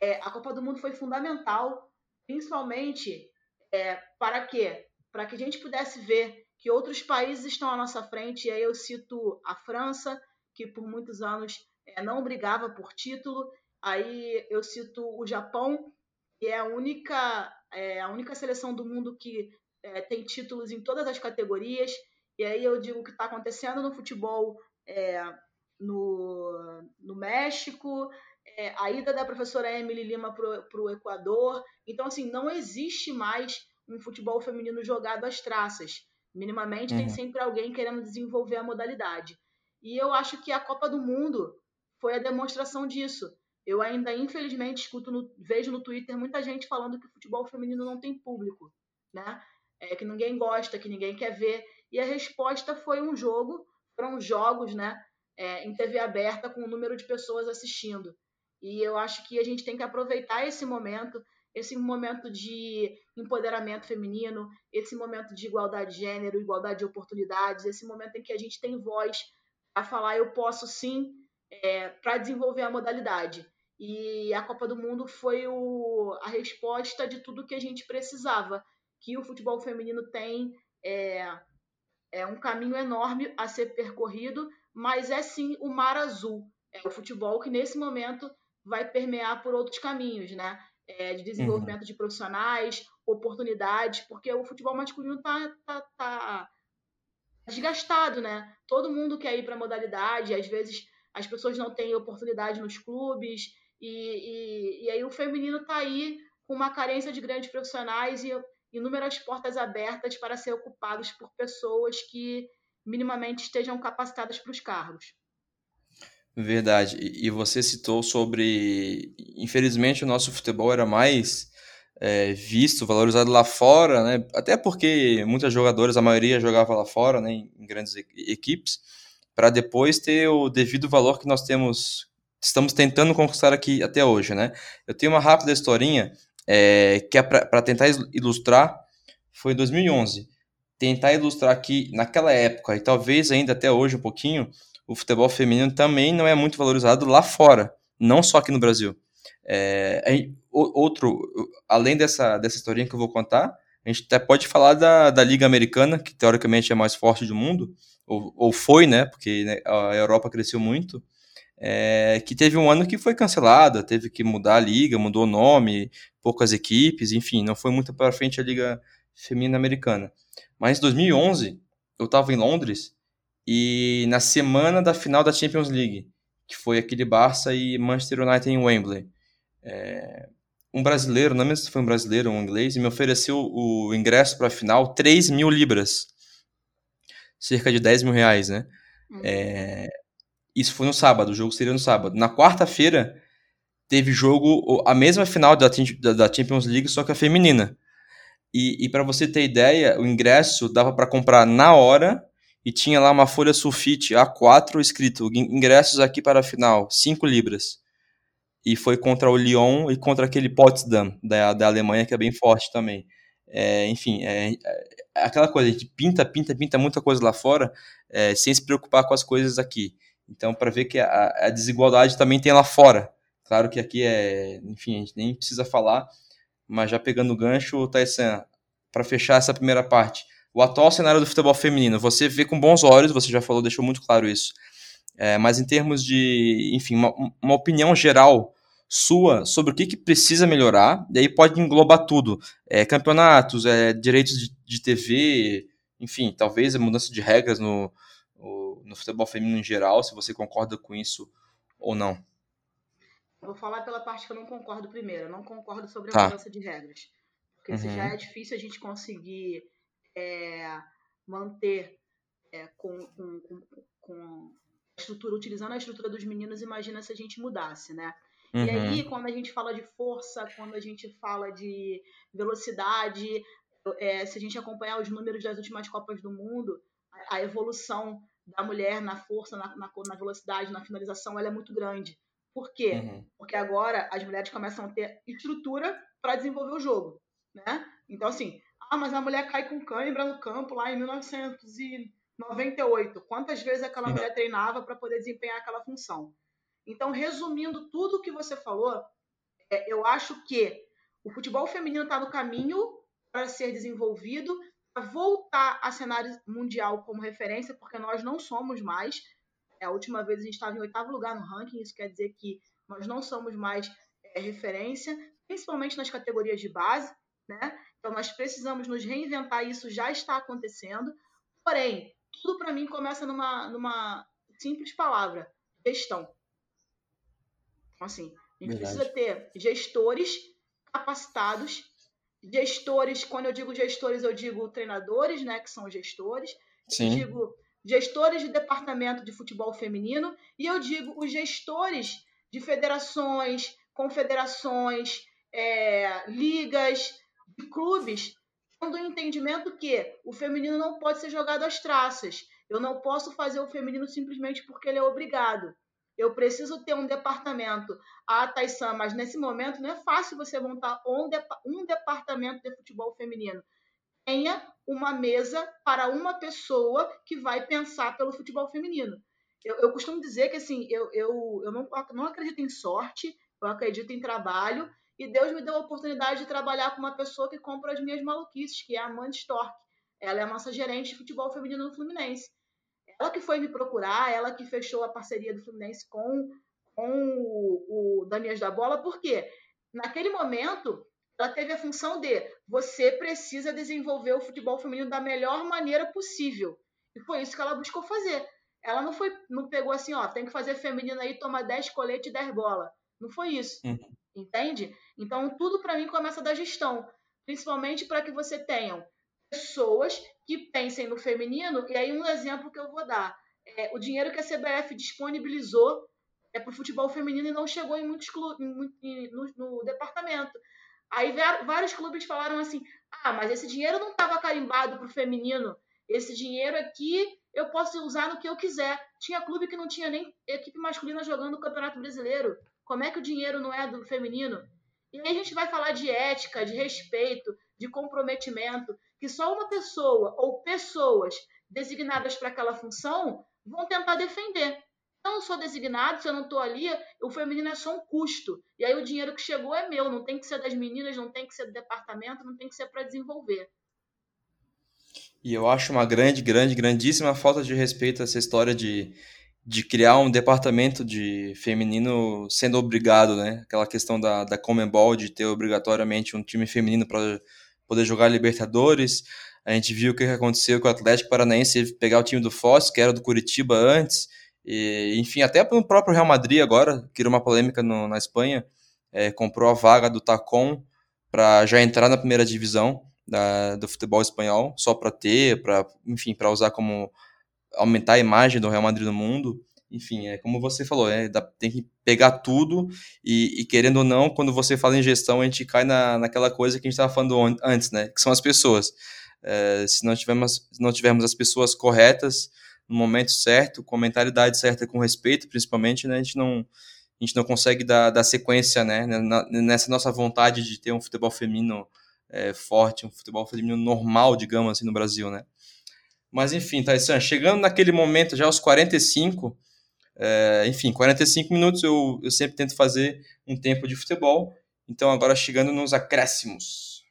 É, a Copa do Mundo foi fundamental, principalmente é, para quê? Para que a gente pudesse ver que outros países estão à nossa frente. E aí eu cito a França, que por muitos anos é, não brigava por título. Aí eu cito o Japão, que é a única, é, a única seleção do mundo que é, tem títulos em todas as categorias. E aí eu digo que está acontecendo no futebol é, no, no México, é, a ida da professora Emily Lima para o Equador. Então, assim, não existe mais um futebol feminino jogado às traças. Minimamente uhum. tem sempre alguém querendo desenvolver a modalidade. E eu acho que a Copa do Mundo foi a demonstração disso. Eu ainda, infelizmente, escuto no, vejo no Twitter muita gente falando que o futebol feminino não tem público, né? É, que ninguém gosta, que ninguém quer ver. E a resposta foi um jogo, foram jogos, né? É, em TV aberta com o número de pessoas assistindo. E eu acho que a gente tem que aproveitar esse momento, esse momento de empoderamento feminino, esse momento de igualdade de gênero, igualdade de oportunidades, esse momento em que a gente tem voz a falar eu posso sim é, para desenvolver a modalidade. E a Copa do Mundo foi o, a resposta de tudo que a gente precisava, que o futebol feminino tem é, é um caminho enorme a ser percorrido, mas é sim o mar azul. É o futebol que nesse momento vai permear por outros caminhos, né? É, de desenvolvimento uhum. de profissionais, oportunidades, porque o futebol masculino está tá, tá desgastado, né? Todo mundo quer ir para a modalidade, às vezes as pessoas não têm oportunidade nos clubes, e, e, e aí o feminino está aí com uma carência de grandes profissionais e inúmeras portas abertas para ser ocupados por pessoas que minimamente estejam capacitadas para os cargos. Verdade. E você citou sobre. Infelizmente, o nosso futebol era mais é, visto, valorizado lá fora, né? Até porque muitas jogadoras, a maioria jogava lá fora, né? Em grandes equipes, para depois ter o devido valor que nós temos, estamos tentando conquistar aqui até hoje, né? Eu tenho uma rápida historinha é, que é para tentar ilustrar. Foi em 2011. Tentar ilustrar que naquela época e talvez ainda até hoje um pouquinho o futebol feminino também não é muito valorizado lá fora, não só aqui no Brasil. É, outro, além dessa, dessa historinha que eu vou contar, a gente até pode falar da, da Liga Americana, que teoricamente é a mais forte do mundo, ou, ou foi, né? Porque né, a Europa cresceu muito. É, que teve um ano que foi cancelada, teve que mudar a liga, mudou o nome, poucas equipes, enfim, não foi muito para frente a liga feminina americana. Mas em 2011, eu estava em Londres e na semana da final da Champions League, que foi aquele Barça e Manchester United em Wembley, é, um brasileiro, não lembro se foi um brasileiro ou um inglês, me ofereceu o ingresso para a final 3 mil libras, cerca de 10 mil reais, né? Uhum. É, isso foi no sábado, o jogo seria no sábado. Na quarta-feira, teve jogo, a mesma final da, da Champions League, só que a feminina. E, e para você ter ideia, o ingresso dava para comprar na hora e tinha lá uma folha sulfite A4 escrito ingressos aqui para a final, 5 libras. E foi contra o Lyon e contra aquele Potsdam da, da Alemanha, que é bem forte também. É, enfim, é, é, aquela coisa, a gente pinta, pinta, pinta muita coisa lá fora, é, sem se preocupar com as coisas aqui. Então, para ver que a, a, desigualdade também tem lá fora. Claro que aqui é, enfim, a gente nem precisa falar, mas já pegando o gancho, Tyson, para fechar essa primeira parte, o atual cenário do futebol feminino, você vê com bons olhos, você já falou, deixou muito claro isso. É, mas em termos de, enfim, uma, uma, opinião geral sua sobre o que, que precisa melhorar, e aí pode englobar tudo: é, campeonatos, é, direitos de, de, TV, enfim, talvez a mudança de regras no, no, futebol feminino em geral, se você concorda com isso ou não. Vou falar pela parte que eu não concordo primeiro. Eu não concordo sobre a tá. mudança de regras. Porque uhum. se já é difícil a gente conseguir é, manter é, com, com, com, a estrutura, utilizando a estrutura dos meninos, imagina se a gente mudasse, né? Uhum. E aí, quando a gente fala de força, quando a gente fala de velocidade, é, se a gente acompanhar os números das últimas Copas do Mundo, a, a evolução da mulher na força, na, na, na, velocidade, na finalização, ela é muito grande. Por quê? Uhum. Porque agora as mulheres começam a ter estrutura para desenvolver o jogo, né? Então, assim, ah, mas a mulher cai com cãibra no campo lá em 1998. Quantas vezes aquela uhum. mulher treinava para poder desempenhar aquela função? Então, resumindo tudo o que você falou, é, eu acho que o futebol feminino está no caminho para ser desenvolvido, voltar a cenário mundial como referência, porque nós não somos mais. É, a última vez a gente estava em oitavo lugar no ranking, isso quer dizer que nós não somos mais é, referência, principalmente nas categorias de base, né? Então, nós precisamos nos reinventar, isso já está acontecendo. Porém, tudo para mim começa numa, numa simples palavra: gestão. Então, assim, a gente Verdade. precisa ter gestores capacitados gestores, quando eu digo gestores, eu digo treinadores, né, que são gestores. Sim. Eu digo gestores de departamento de futebol feminino e eu digo os gestores de federações, confederações, é, ligas, de clubes, tendo o entendimento que o feminino não pode ser jogado às traças. Eu não posso fazer o feminino simplesmente porque ele é obrigado. Eu preciso ter um departamento. Ah, Taissan, mas nesse momento não é fácil você montar um, de, um departamento de futebol feminino. Tenha uma mesa para uma pessoa que vai pensar pelo futebol feminino. Eu, eu costumo dizer que assim, eu, eu, eu não, não acredito em sorte, eu acredito em trabalho, e Deus me deu a oportunidade de trabalhar com uma pessoa que compra as minhas maluquices, que é a Amanda Stork. Ela é a nossa gerente de futebol feminino no Fluminense. Ela que foi me procurar, ela que fechou a parceria do Fluminense com, com o, o Danias da Bola, porque naquele momento ela teve a função de você precisa desenvolver o futebol feminino da melhor maneira possível. E foi isso que ela buscou fazer. Ela não foi, não pegou assim, ó, tem que fazer feminino aí, toma 10 coletes e 10 bola. Não foi isso. Uhum. Entende? Então, tudo para mim começa da gestão. Principalmente para que você tenha pessoas que pensem no feminino. E aí, um exemplo que eu vou dar: é, o dinheiro que a CBF disponibilizou é para o futebol feminino e não chegou em muitos clubes, no, no departamento. Aí vários clubes falaram assim: ah, mas esse dinheiro não estava carimbado para o feminino. Esse dinheiro aqui eu posso usar no que eu quiser. Tinha clube que não tinha nem equipe masculina jogando o Campeonato Brasileiro. Como é que o dinheiro não é do feminino? E aí a gente vai falar de ética, de respeito, de comprometimento, que só uma pessoa ou pessoas designadas para aquela função vão tentar defender. Se eu sou designado, se eu não estou ali, o feminino é só um custo. E aí o dinheiro que chegou é meu, não tem que ser das meninas, não tem que ser do departamento, não tem que ser para desenvolver. E eu acho uma grande, grande, grandíssima falta de respeito essa história de de criar um departamento de feminino sendo obrigado, né? Aquela questão da, da Comembol de ter obrigatoriamente um time feminino para poder jogar Libertadores. A gente viu o que aconteceu com o Atlético Paranaense pegar o time do Foz, que era do Curitiba antes. E, enfim, até o próprio Real Madrid agora, que era uma polêmica no, na Espanha, é, comprou a vaga do Tacon para já entrar na primeira divisão da, do futebol espanhol, só para ter, para enfim, para usar como aumentar a imagem do Real Madrid no mundo. Enfim, é como você falou, é, dá, tem que pegar tudo e, e, querendo ou não, quando você fala em gestão, a gente cai na, naquela coisa que a gente estava falando antes, né? Que são as pessoas. É, se não tivermos, não tivermos as pessoas corretas no momento certo, com a mentalidade certa, com respeito, principalmente, né? A gente não, a gente não consegue dar, dar sequência, né? Nessa nossa vontade de ter um futebol feminino é, forte, um futebol feminino normal, digamos assim, no Brasil, né? Mas enfim, Tyson, chegando naquele momento, já aos 45, é, enfim, 45 minutos eu, eu sempre tento fazer um tempo de futebol. Então agora chegando nos acréscimos.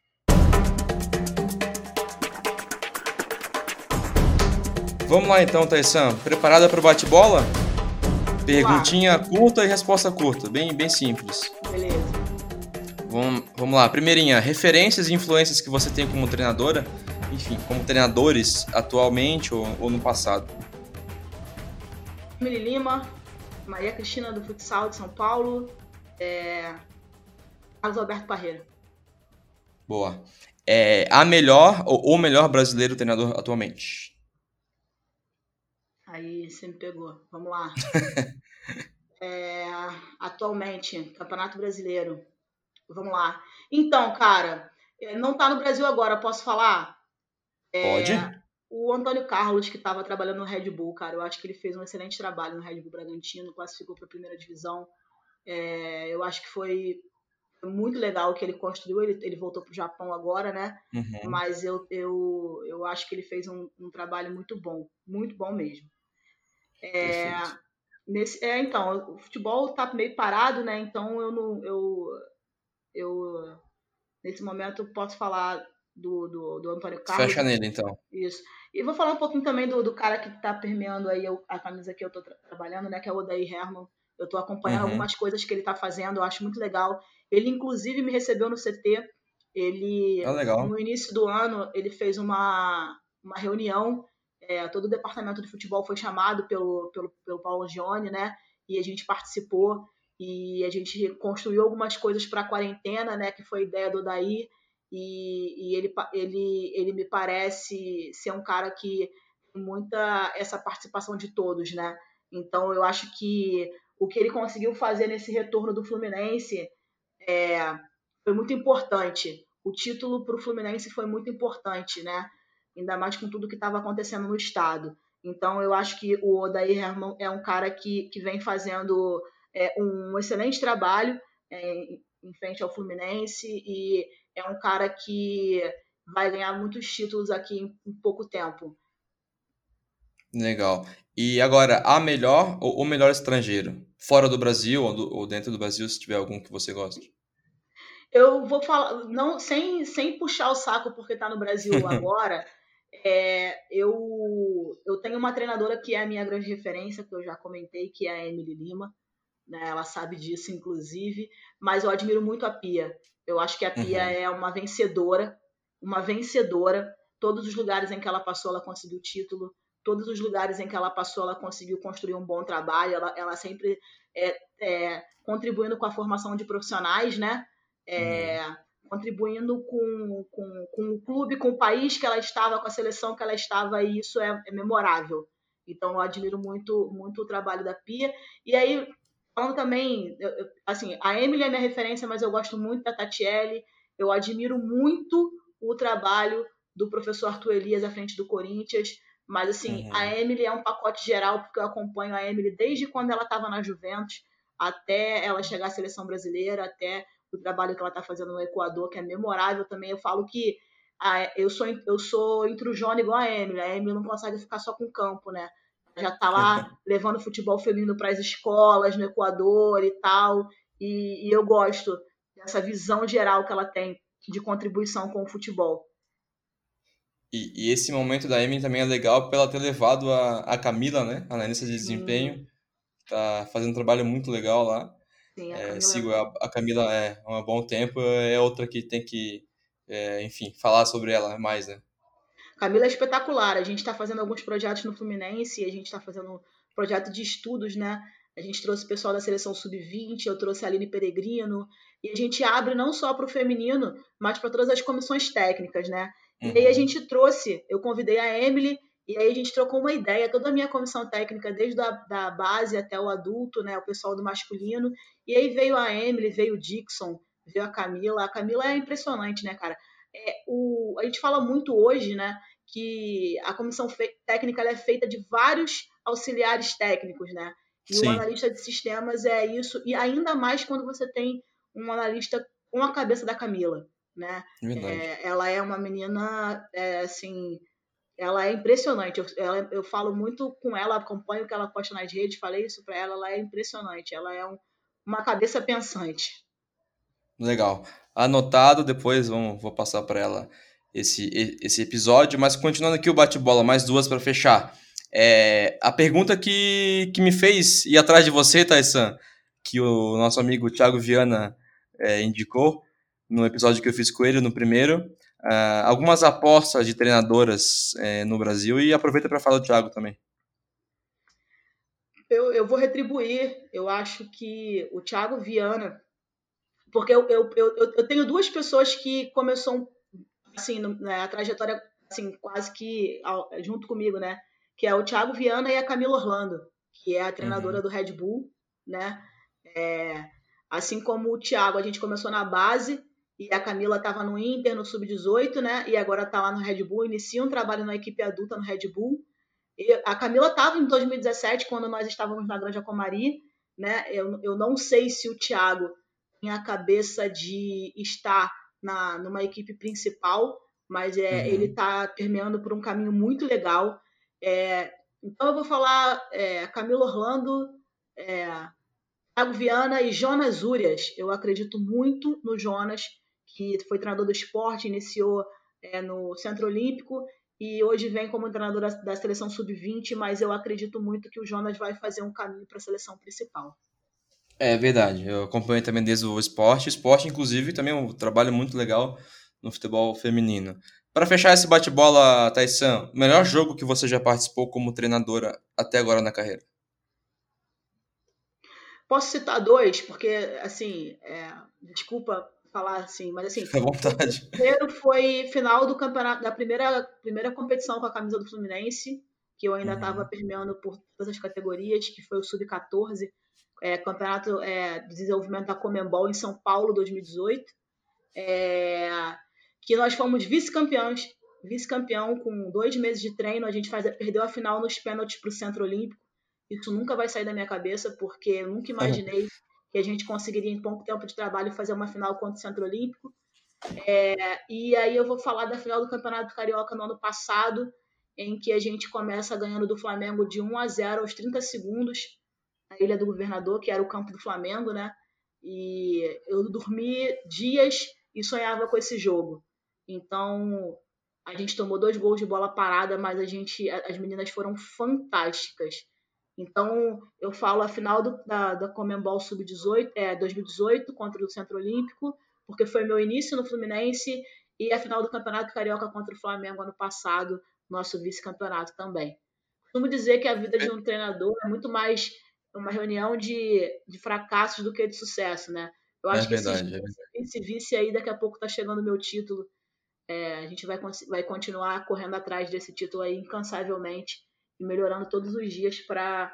Vamos lá então, Taissan. Preparada para o bate-bola? Perguntinha curta e resposta curta. Bem, bem simples. Beleza. Vamos, vamos lá. Primeirinha, referências e influências que você tem como treinadora enfim, como treinadores atualmente ou, ou no passado? Emily Lima, Maria Cristina do Futsal de São Paulo, é... Carlos Alberto Parreira. Boa. É a melhor ou o melhor brasileiro treinador atualmente? Aí você me pegou. Vamos lá. é, atualmente, Campeonato Brasileiro. Vamos lá. Então, cara, é, não tá no Brasil agora, posso falar? Pode? O Antônio Carlos, que estava trabalhando no Red Bull, cara, eu acho que ele fez um excelente trabalho no Red Bull Bragantino, classificou para a primeira divisão. É, eu acho que foi muito legal o que ele construiu. Ele, ele voltou para o Japão agora, né? Uhum. Mas eu, eu, eu acho que ele fez um, um trabalho muito bom, muito bom mesmo. É, nesse, é, então, o futebol está meio parado, né? Então eu não, eu, eu nesse momento posso falar do, do, do Antônio Carlos. Fecha nele, então. Isso. E vou falar um pouquinho também do, do cara que está permeando aí a camisa que eu estou tra trabalhando, né? Que é o Odair Herman. Eu estou acompanhando uhum. algumas coisas que ele está fazendo, eu acho muito legal. Ele, inclusive, me recebeu no CT. Ele, ah, no início do ano, ele fez uma, uma reunião. É, todo o departamento de futebol foi chamado pelo, pelo, pelo Paulo Gione, né? E a gente participou e a gente construiu algumas coisas para a quarentena, né? Que foi a ideia do Odair e, e ele, ele, ele me parece ser um cara que tem muita essa participação de todos, né? Então eu acho que o que ele conseguiu fazer nesse retorno do Fluminense é, foi muito importante. O título para o Fluminense foi muito importante, né? Ainda mais com tudo que estava acontecendo no estado. Então eu acho que o Odair Herman é um cara que, que vem fazendo é, um excelente trabalho é, em frente ao Fluminense e é um cara que vai ganhar muitos títulos aqui em, pouco tempo. Legal. E agora, a melhor ou o melhor estrangeiro? Fora do Brasil ou, do, ou, dentro do Brasil, se tiver algum que você goste? Eu vou falar, não sem, sem puxar o saco porque está no Brasil agora. é, eu, eu tenho uma treinadora que é a minha grande referência, que eu já comentei, que é a Emily Lima. Né, ela sabe disso, inclusive. Mas eu admiro muito a Pia. Eu acho que a Pia uhum. é uma vencedora, uma vencedora. Todos os lugares em que ela passou, ela conseguiu título. Todos os lugares em que ela passou, ela conseguiu construir um bom trabalho. Ela, ela sempre é, é, contribuindo com a formação de profissionais, né? É, uhum. Contribuindo com, com, com o clube, com o país que ela estava, com a seleção que ela estava, e isso é, é memorável. Então, eu admiro muito, muito o trabalho da Pia. E aí, Falando também, eu, eu, assim, a Emily é minha referência, mas eu gosto muito da Tatiele. Eu admiro muito o trabalho do professor Arthur Elias à frente do Corinthians. Mas, assim, uhum. a Emily é um pacote geral, porque eu acompanho a Emily desde quando ela estava na Juventus, até ela chegar à seleção brasileira, até o trabalho que ela está fazendo no Equador, que é memorável também. Eu falo que a, eu sou eu sou intrujona igual a Emily. A Emily não consegue ficar só com o campo, né? Já está lá levando futebol feminino para as escolas no Equador e tal. E, e, eu gosto dessa visão geral que ela tem de contribuição com o futebol. E, e esse momento da Emily também é legal pela ter levado a, a Camila, né? A analista de desempenho. Tá fazendo um trabalho muito legal lá. Sim, a é, sigo a, a Camila é, há um bom tempo, é outra que tem que, é, enfim, falar sobre ela mais, né? Camila é espetacular. A gente está fazendo alguns projetos no Fluminense, a gente está fazendo um projeto de estudos, né? A gente trouxe o pessoal da seleção sub-20, eu trouxe a Aline Peregrino, e a gente abre não só para o feminino, mas para todas as comissões técnicas, né? Uhum. E aí a uhum. gente trouxe, eu convidei a Emily, e aí a gente trocou uma ideia, toda a minha comissão técnica, desde a da base até o adulto, né? O pessoal do masculino, e aí veio a Emily, veio o Dixon, veio a Camila. A Camila é impressionante, né, cara? É, o, a gente fala muito hoje, né, que a comissão técnica é feita de vários auxiliares técnicos, né? E Sim. o analista de sistemas é isso, e ainda mais quando você tem um analista com a cabeça da Camila, né? É, ela é uma menina, é, assim, ela é impressionante. Eu, ela, eu falo muito com ela, acompanho o que ela posta nas redes, falei isso para ela, ela é impressionante. Ela é um, uma cabeça pensante. Legal. Anotado, depois vamos, vou passar para ela esse, esse episódio. Mas continuando aqui o bate-bola, mais duas para fechar. É, a pergunta que, que me fez ir atrás de você, Taissan, que o nosso amigo Thiago Viana é, indicou no episódio que eu fiz com ele, no primeiro. Uh, algumas apostas de treinadoras é, no Brasil e aproveita para falar do Thiago também. Eu, eu vou retribuir. Eu acho que o Thiago Viana, porque eu, eu, eu, eu tenho duas pessoas que começou assim, né, a trajetória, assim, quase que junto comigo, né? Que é o Thiago Viana e a Camila Orlando, que é a treinadora uhum. do Red Bull, né? É, assim como o Thiago, a gente começou na base e a Camila estava no Inter, no Sub-18, né? E agora está lá no Red Bull, inicia um trabalho na equipe adulta no Red Bull. E a Camila estava em 2017, quando nós estávamos na Grande Comari, né? Eu, eu não sei se o Thiago tem a cabeça de estar na numa equipe principal, mas é, uhum. ele está permeando por um caminho muito legal. É, então eu vou falar é, Camilo Orlando, é, Thiago Viana e Jonas Urias. Eu acredito muito no Jonas, que foi treinador do esporte, iniciou é, no Centro Olímpico e hoje vem como treinador da, da seleção sub-20, mas eu acredito muito que o Jonas vai fazer um caminho para a seleção principal. É verdade, eu acompanho também desde o esporte. O esporte, inclusive, também é um trabalho muito legal no futebol feminino. Para fechar esse bate-bola, Taissan, melhor jogo que você já participou como treinadora até agora na carreira? Posso citar dois, porque, assim, é, desculpa falar assim, mas assim. À vontade. O primeiro foi final do campeonato, da primeira, primeira competição com a camisa do Fluminense, que eu ainda estava uhum. permeando por todas as categorias, que foi o Sub-14, é, campeonato é, de desenvolvimento da Comembol em São Paulo 2018. É, que nós fomos vice-campeões, vice-campeão com dois meses de treino, a gente faz, perdeu a final nos pênaltis para o Centro Olímpico. Isso nunca vai sair da minha cabeça, porque eu nunca imaginei que a gente conseguiria, em pouco tempo de trabalho, fazer uma final contra o Centro Olímpico. É, e aí eu vou falar da final do Campeonato Carioca no ano passado, em que a gente começa ganhando do Flamengo de 1 a 0 aos 30 segundos, Ilha do Governador, que era o campo do Flamengo, né? E eu dormi dias e sonhava com esse jogo. Então, a gente tomou dois gols de bola parada, mas a gente, as meninas foram fantásticas. Então, eu falo a final do, da, da Comembol Sub-18, é, 2018, contra o Centro Olímpico, porque foi meu início no Fluminense, e a final do Campeonato Carioca contra o Flamengo ano passado, nosso vice-campeonato também. Costumo dizer que a vida de um treinador é muito mais uma reunião de, de fracassos do que de sucesso, né? Eu acho é verdade, que esse, é esse vice aí, daqui a pouco está chegando o meu título. É, a gente vai, vai continuar correndo atrás desse título aí incansavelmente e melhorando todos os dias para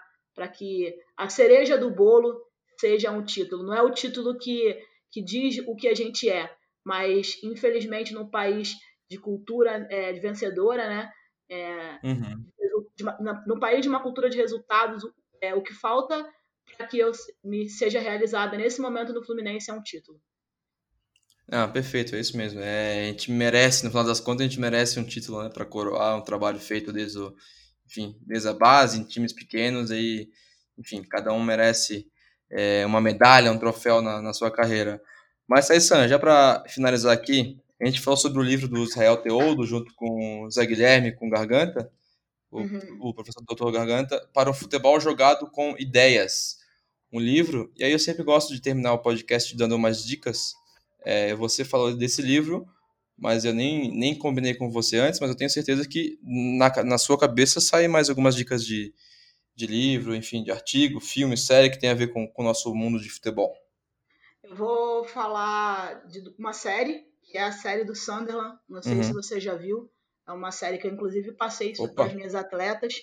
que a cereja do bolo seja um título. Não é o título que, que diz o que a gente é, mas infelizmente num país de cultura é, de vencedora, né? É, uhum. de, no país de uma cultura de resultados, é, o que falta para que eu me seja realizada nesse momento no Fluminense é um título. Ah, perfeito, é isso mesmo. É, a gente merece, no final das contas, a gente merece um título né, para coroar um trabalho feito desde o, enfim, desde a base, em times pequenos, aí, enfim, cada um merece é, uma medalha, um troféu na, na sua carreira. Mas, Saissan, já para finalizar aqui, a gente falou sobre o livro do Israel Teodo, junto com o Zé Guilherme, com Garganta, o, uhum. o professor Dr. Garganta, para o futebol jogado com ideias. Um livro, e aí eu sempre gosto de terminar o podcast dando umas dicas. É, você falou desse livro, mas eu nem, nem combinei com você antes, mas eu tenho certeza que na, na sua cabeça saem mais algumas dicas de, de livro, enfim, de artigo, filme, série que tem a ver com, com o nosso mundo de futebol. Eu vou falar de uma série, que é a série do Sunderland, não sei uhum. se você já viu, é uma série que eu inclusive passei isso para as minhas atletas,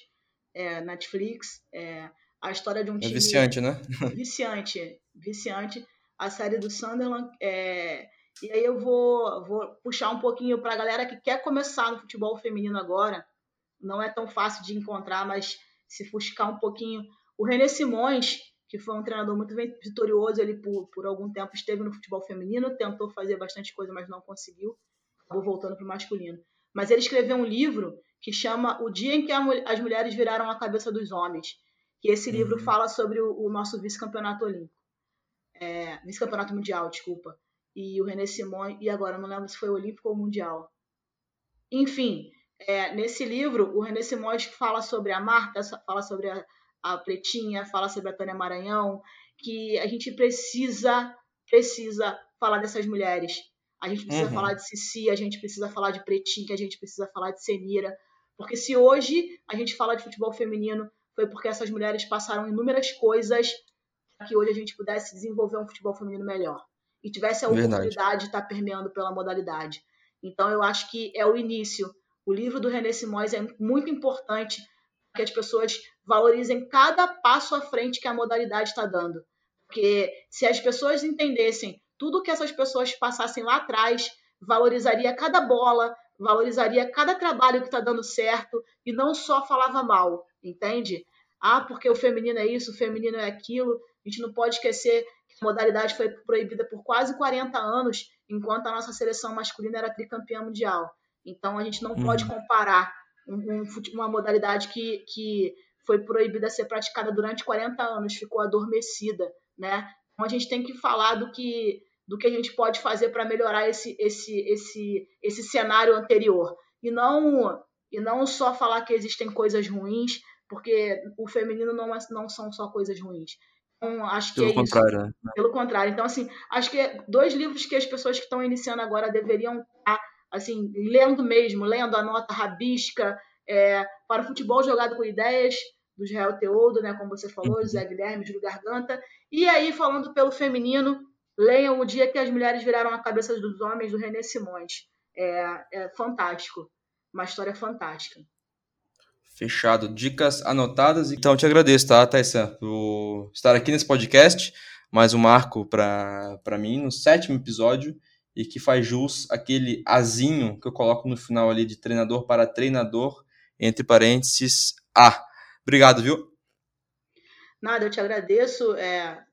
é, Netflix, é, a história de um é time... Viciante, né? viciante, viciante. A série do Sunderland é e aí eu vou, vou puxar um pouquinho para a galera que quer começar no futebol feminino agora. Não é tão fácil de encontrar, mas se fuscar um pouquinho. O René Simões, que foi um treinador muito vitorioso, ele por, por algum tempo esteve no futebol feminino, tentou fazer bastante coisa, mas não conseguiu. Acabou voltando para o masculino. Mas ele escreveu um livro que chama O Dia em que as Mulheres Viraram a Cabeça dos Homens. Que esse uhum. livro fala sobre o, o nosso vice-campeonato olímpico. É, vice-campeonato mundial, desculpa e o René Simões, e agora não lembro se foi Olímpico ou Mundial. Enfim, é, nesse livro, o René Simões fala sobre a Marta, fala sobre a, a Pretinha, fala sobre a Tânia Maranhão, que a gente precisa, precisa falar dessas mulheres. A gente precisa uhum. falar de Cici, a gente precisa falar de Pretinha, a gente precisa falar de Senira. Porque se hoje a gente fala de futebol feminino, foi porque essas mulheres passaram inúmeras coisas para que hoje a gente pudesse desenvolver um futebol feminino melhor e tivesse a oportunidade Verdade. de estar permeando pela modalidade. Então, eu acho que é o início. O livro do René Simões é muito importante que as pessoas valorizem cada passo à frente que a modalidade está dando. Porque se as pessoas entendessem tudo que essas pessoas passassem lá atrás, valorizaria cada bola, valorizaria cada trabalho que está dando certo e não só falava mal, entende? Ah, porque o feminino é isso, o feminino é aquilo. A gente não pode esquecer modalidade foi proibida por quase 40 anos, enquanto a nossa seleção masculina era tricampeã mundial. Então a gente não uhum. pode comparar um, um, uma modalidade que, que foi proibida de ser praticada durante 40 anos, ficou adormecida, né? Então a gente tem que falar do que do que a gente pode fazer para melhorar esse, esse, esse, esse cenário anterior e não e não só falar que existem coisas ruins, porque o feminino não, é, não são só coisas ruins. Então, acho que Pelo é contrário, isso. Né? Pelo contrário. Então, assim, acho que dois livros que as pessoas que estão iniciando agora deveriam estar, assim, lendo mesmo, lendo a nota rabisca é, para o futebol jogado com ideias, do Israel Teodo, né, como você falou, uhum. José Guilherme, Júlio Garganta. E aí, falando pelo feminino, Leiam O Dia que as Mulheres Viraram a Cabeça dos Homens, do René Simões. É, é fantástico. Uma história fantástica. Fechado. Dicas anotadas. Então, eu te agradeço, tá, Taissan, por estar aqui nesse podcast. Mais um marco para mim, no sétimo episódio, e que faz jus aquele azinho que eu coloco no final ali de treinador para treinador, entre parênteses, A. Obrigado, viu? Nada, eu te agradeço. É...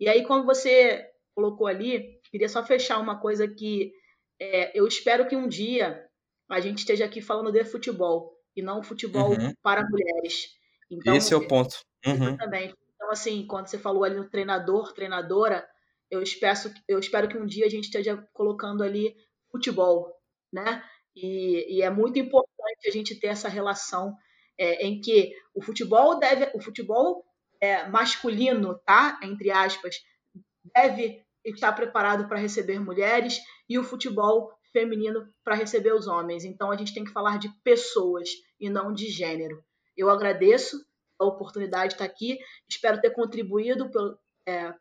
E aí, como você colocou ali, queria só fechar uma coisa que é, eu espero que um dia a gente esteja aqui falando de futebol e não futebol uhum. para mulheres. Então, Esse é o ponto. Uhum. Exatamente. Então, assim, quando você falou ali no treinador, treinadora, eu espero, eu espero que um dia a gente esteja colocando ali futebol, né? E, e é muito importante a gente ter essa relação é, em que o futebol deve, o futebol é, masculino, tá? Entre aspas, deve estar preparado para receber mulheres e o futebol feminino para receber os homens. Então a gente tem que falar de pessoas e não de gênero. Eu agradeço a oportunidade de estar aqui, espero ter contribuído pelo, é,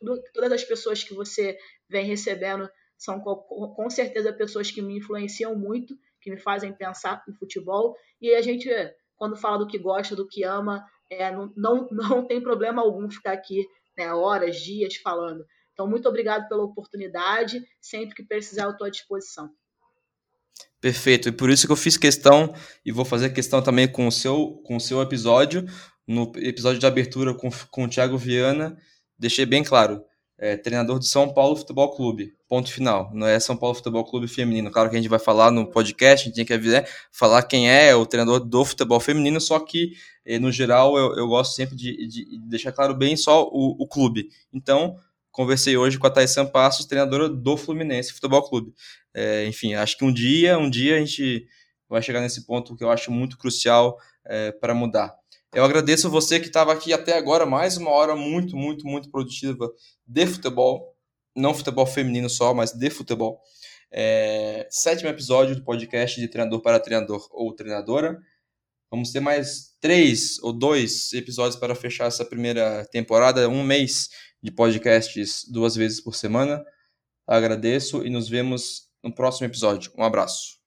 no, todas as pessoas que você vem recebendo são com, certeza pessoas que me influenciam muito, que me fazem pensar em futebol e a gente quando fala do que gosta, do que ama, é, não, não, não tem problema algum ficar aqui né, horas, dias falando. Então, muito obrigado pela oportunidade. Sempre que precisar, eu estou à disposição. Perfeito. E por isso que eu fiz questão, e vou fazer questão também com o seu, com o seu episódio, no episódio de abertura com, com o Thiago Viana, deixei bem claro. É, treinador do São Paulo Futebol Clube. Ponto final. Não é São Paulo Futebol Clube feminino. Claro que a gente vai falar no podcast, a gente tem que né, falar quem é o treinador do futebol feminino, só que, eh, no geral, eu, eu gosto sempre de, de, deixar claro bem só o, o clube. Então, conversei hoje com a Thais Passos, treinadora do Fluminense Futebol Clube. É, enfim, acho que um dia, um dia a gente vai chegar nesse ponto que eu acho muito crucial é, para mudar. Eu agradeço você que estava aqui até agora, mais uma hora muito, muito, muito produtiva de futebol, não futebol feminino só, mas de futebol. É, sétimo episódio do podcast de treinador para treinador ou treinadora. Vamos ter mais três ou dois episódios para fechar essa primeira temporada, um mês de podcasts duas vezes por semana. Agradeço e nos vemos no próximo episódio. Um abraço.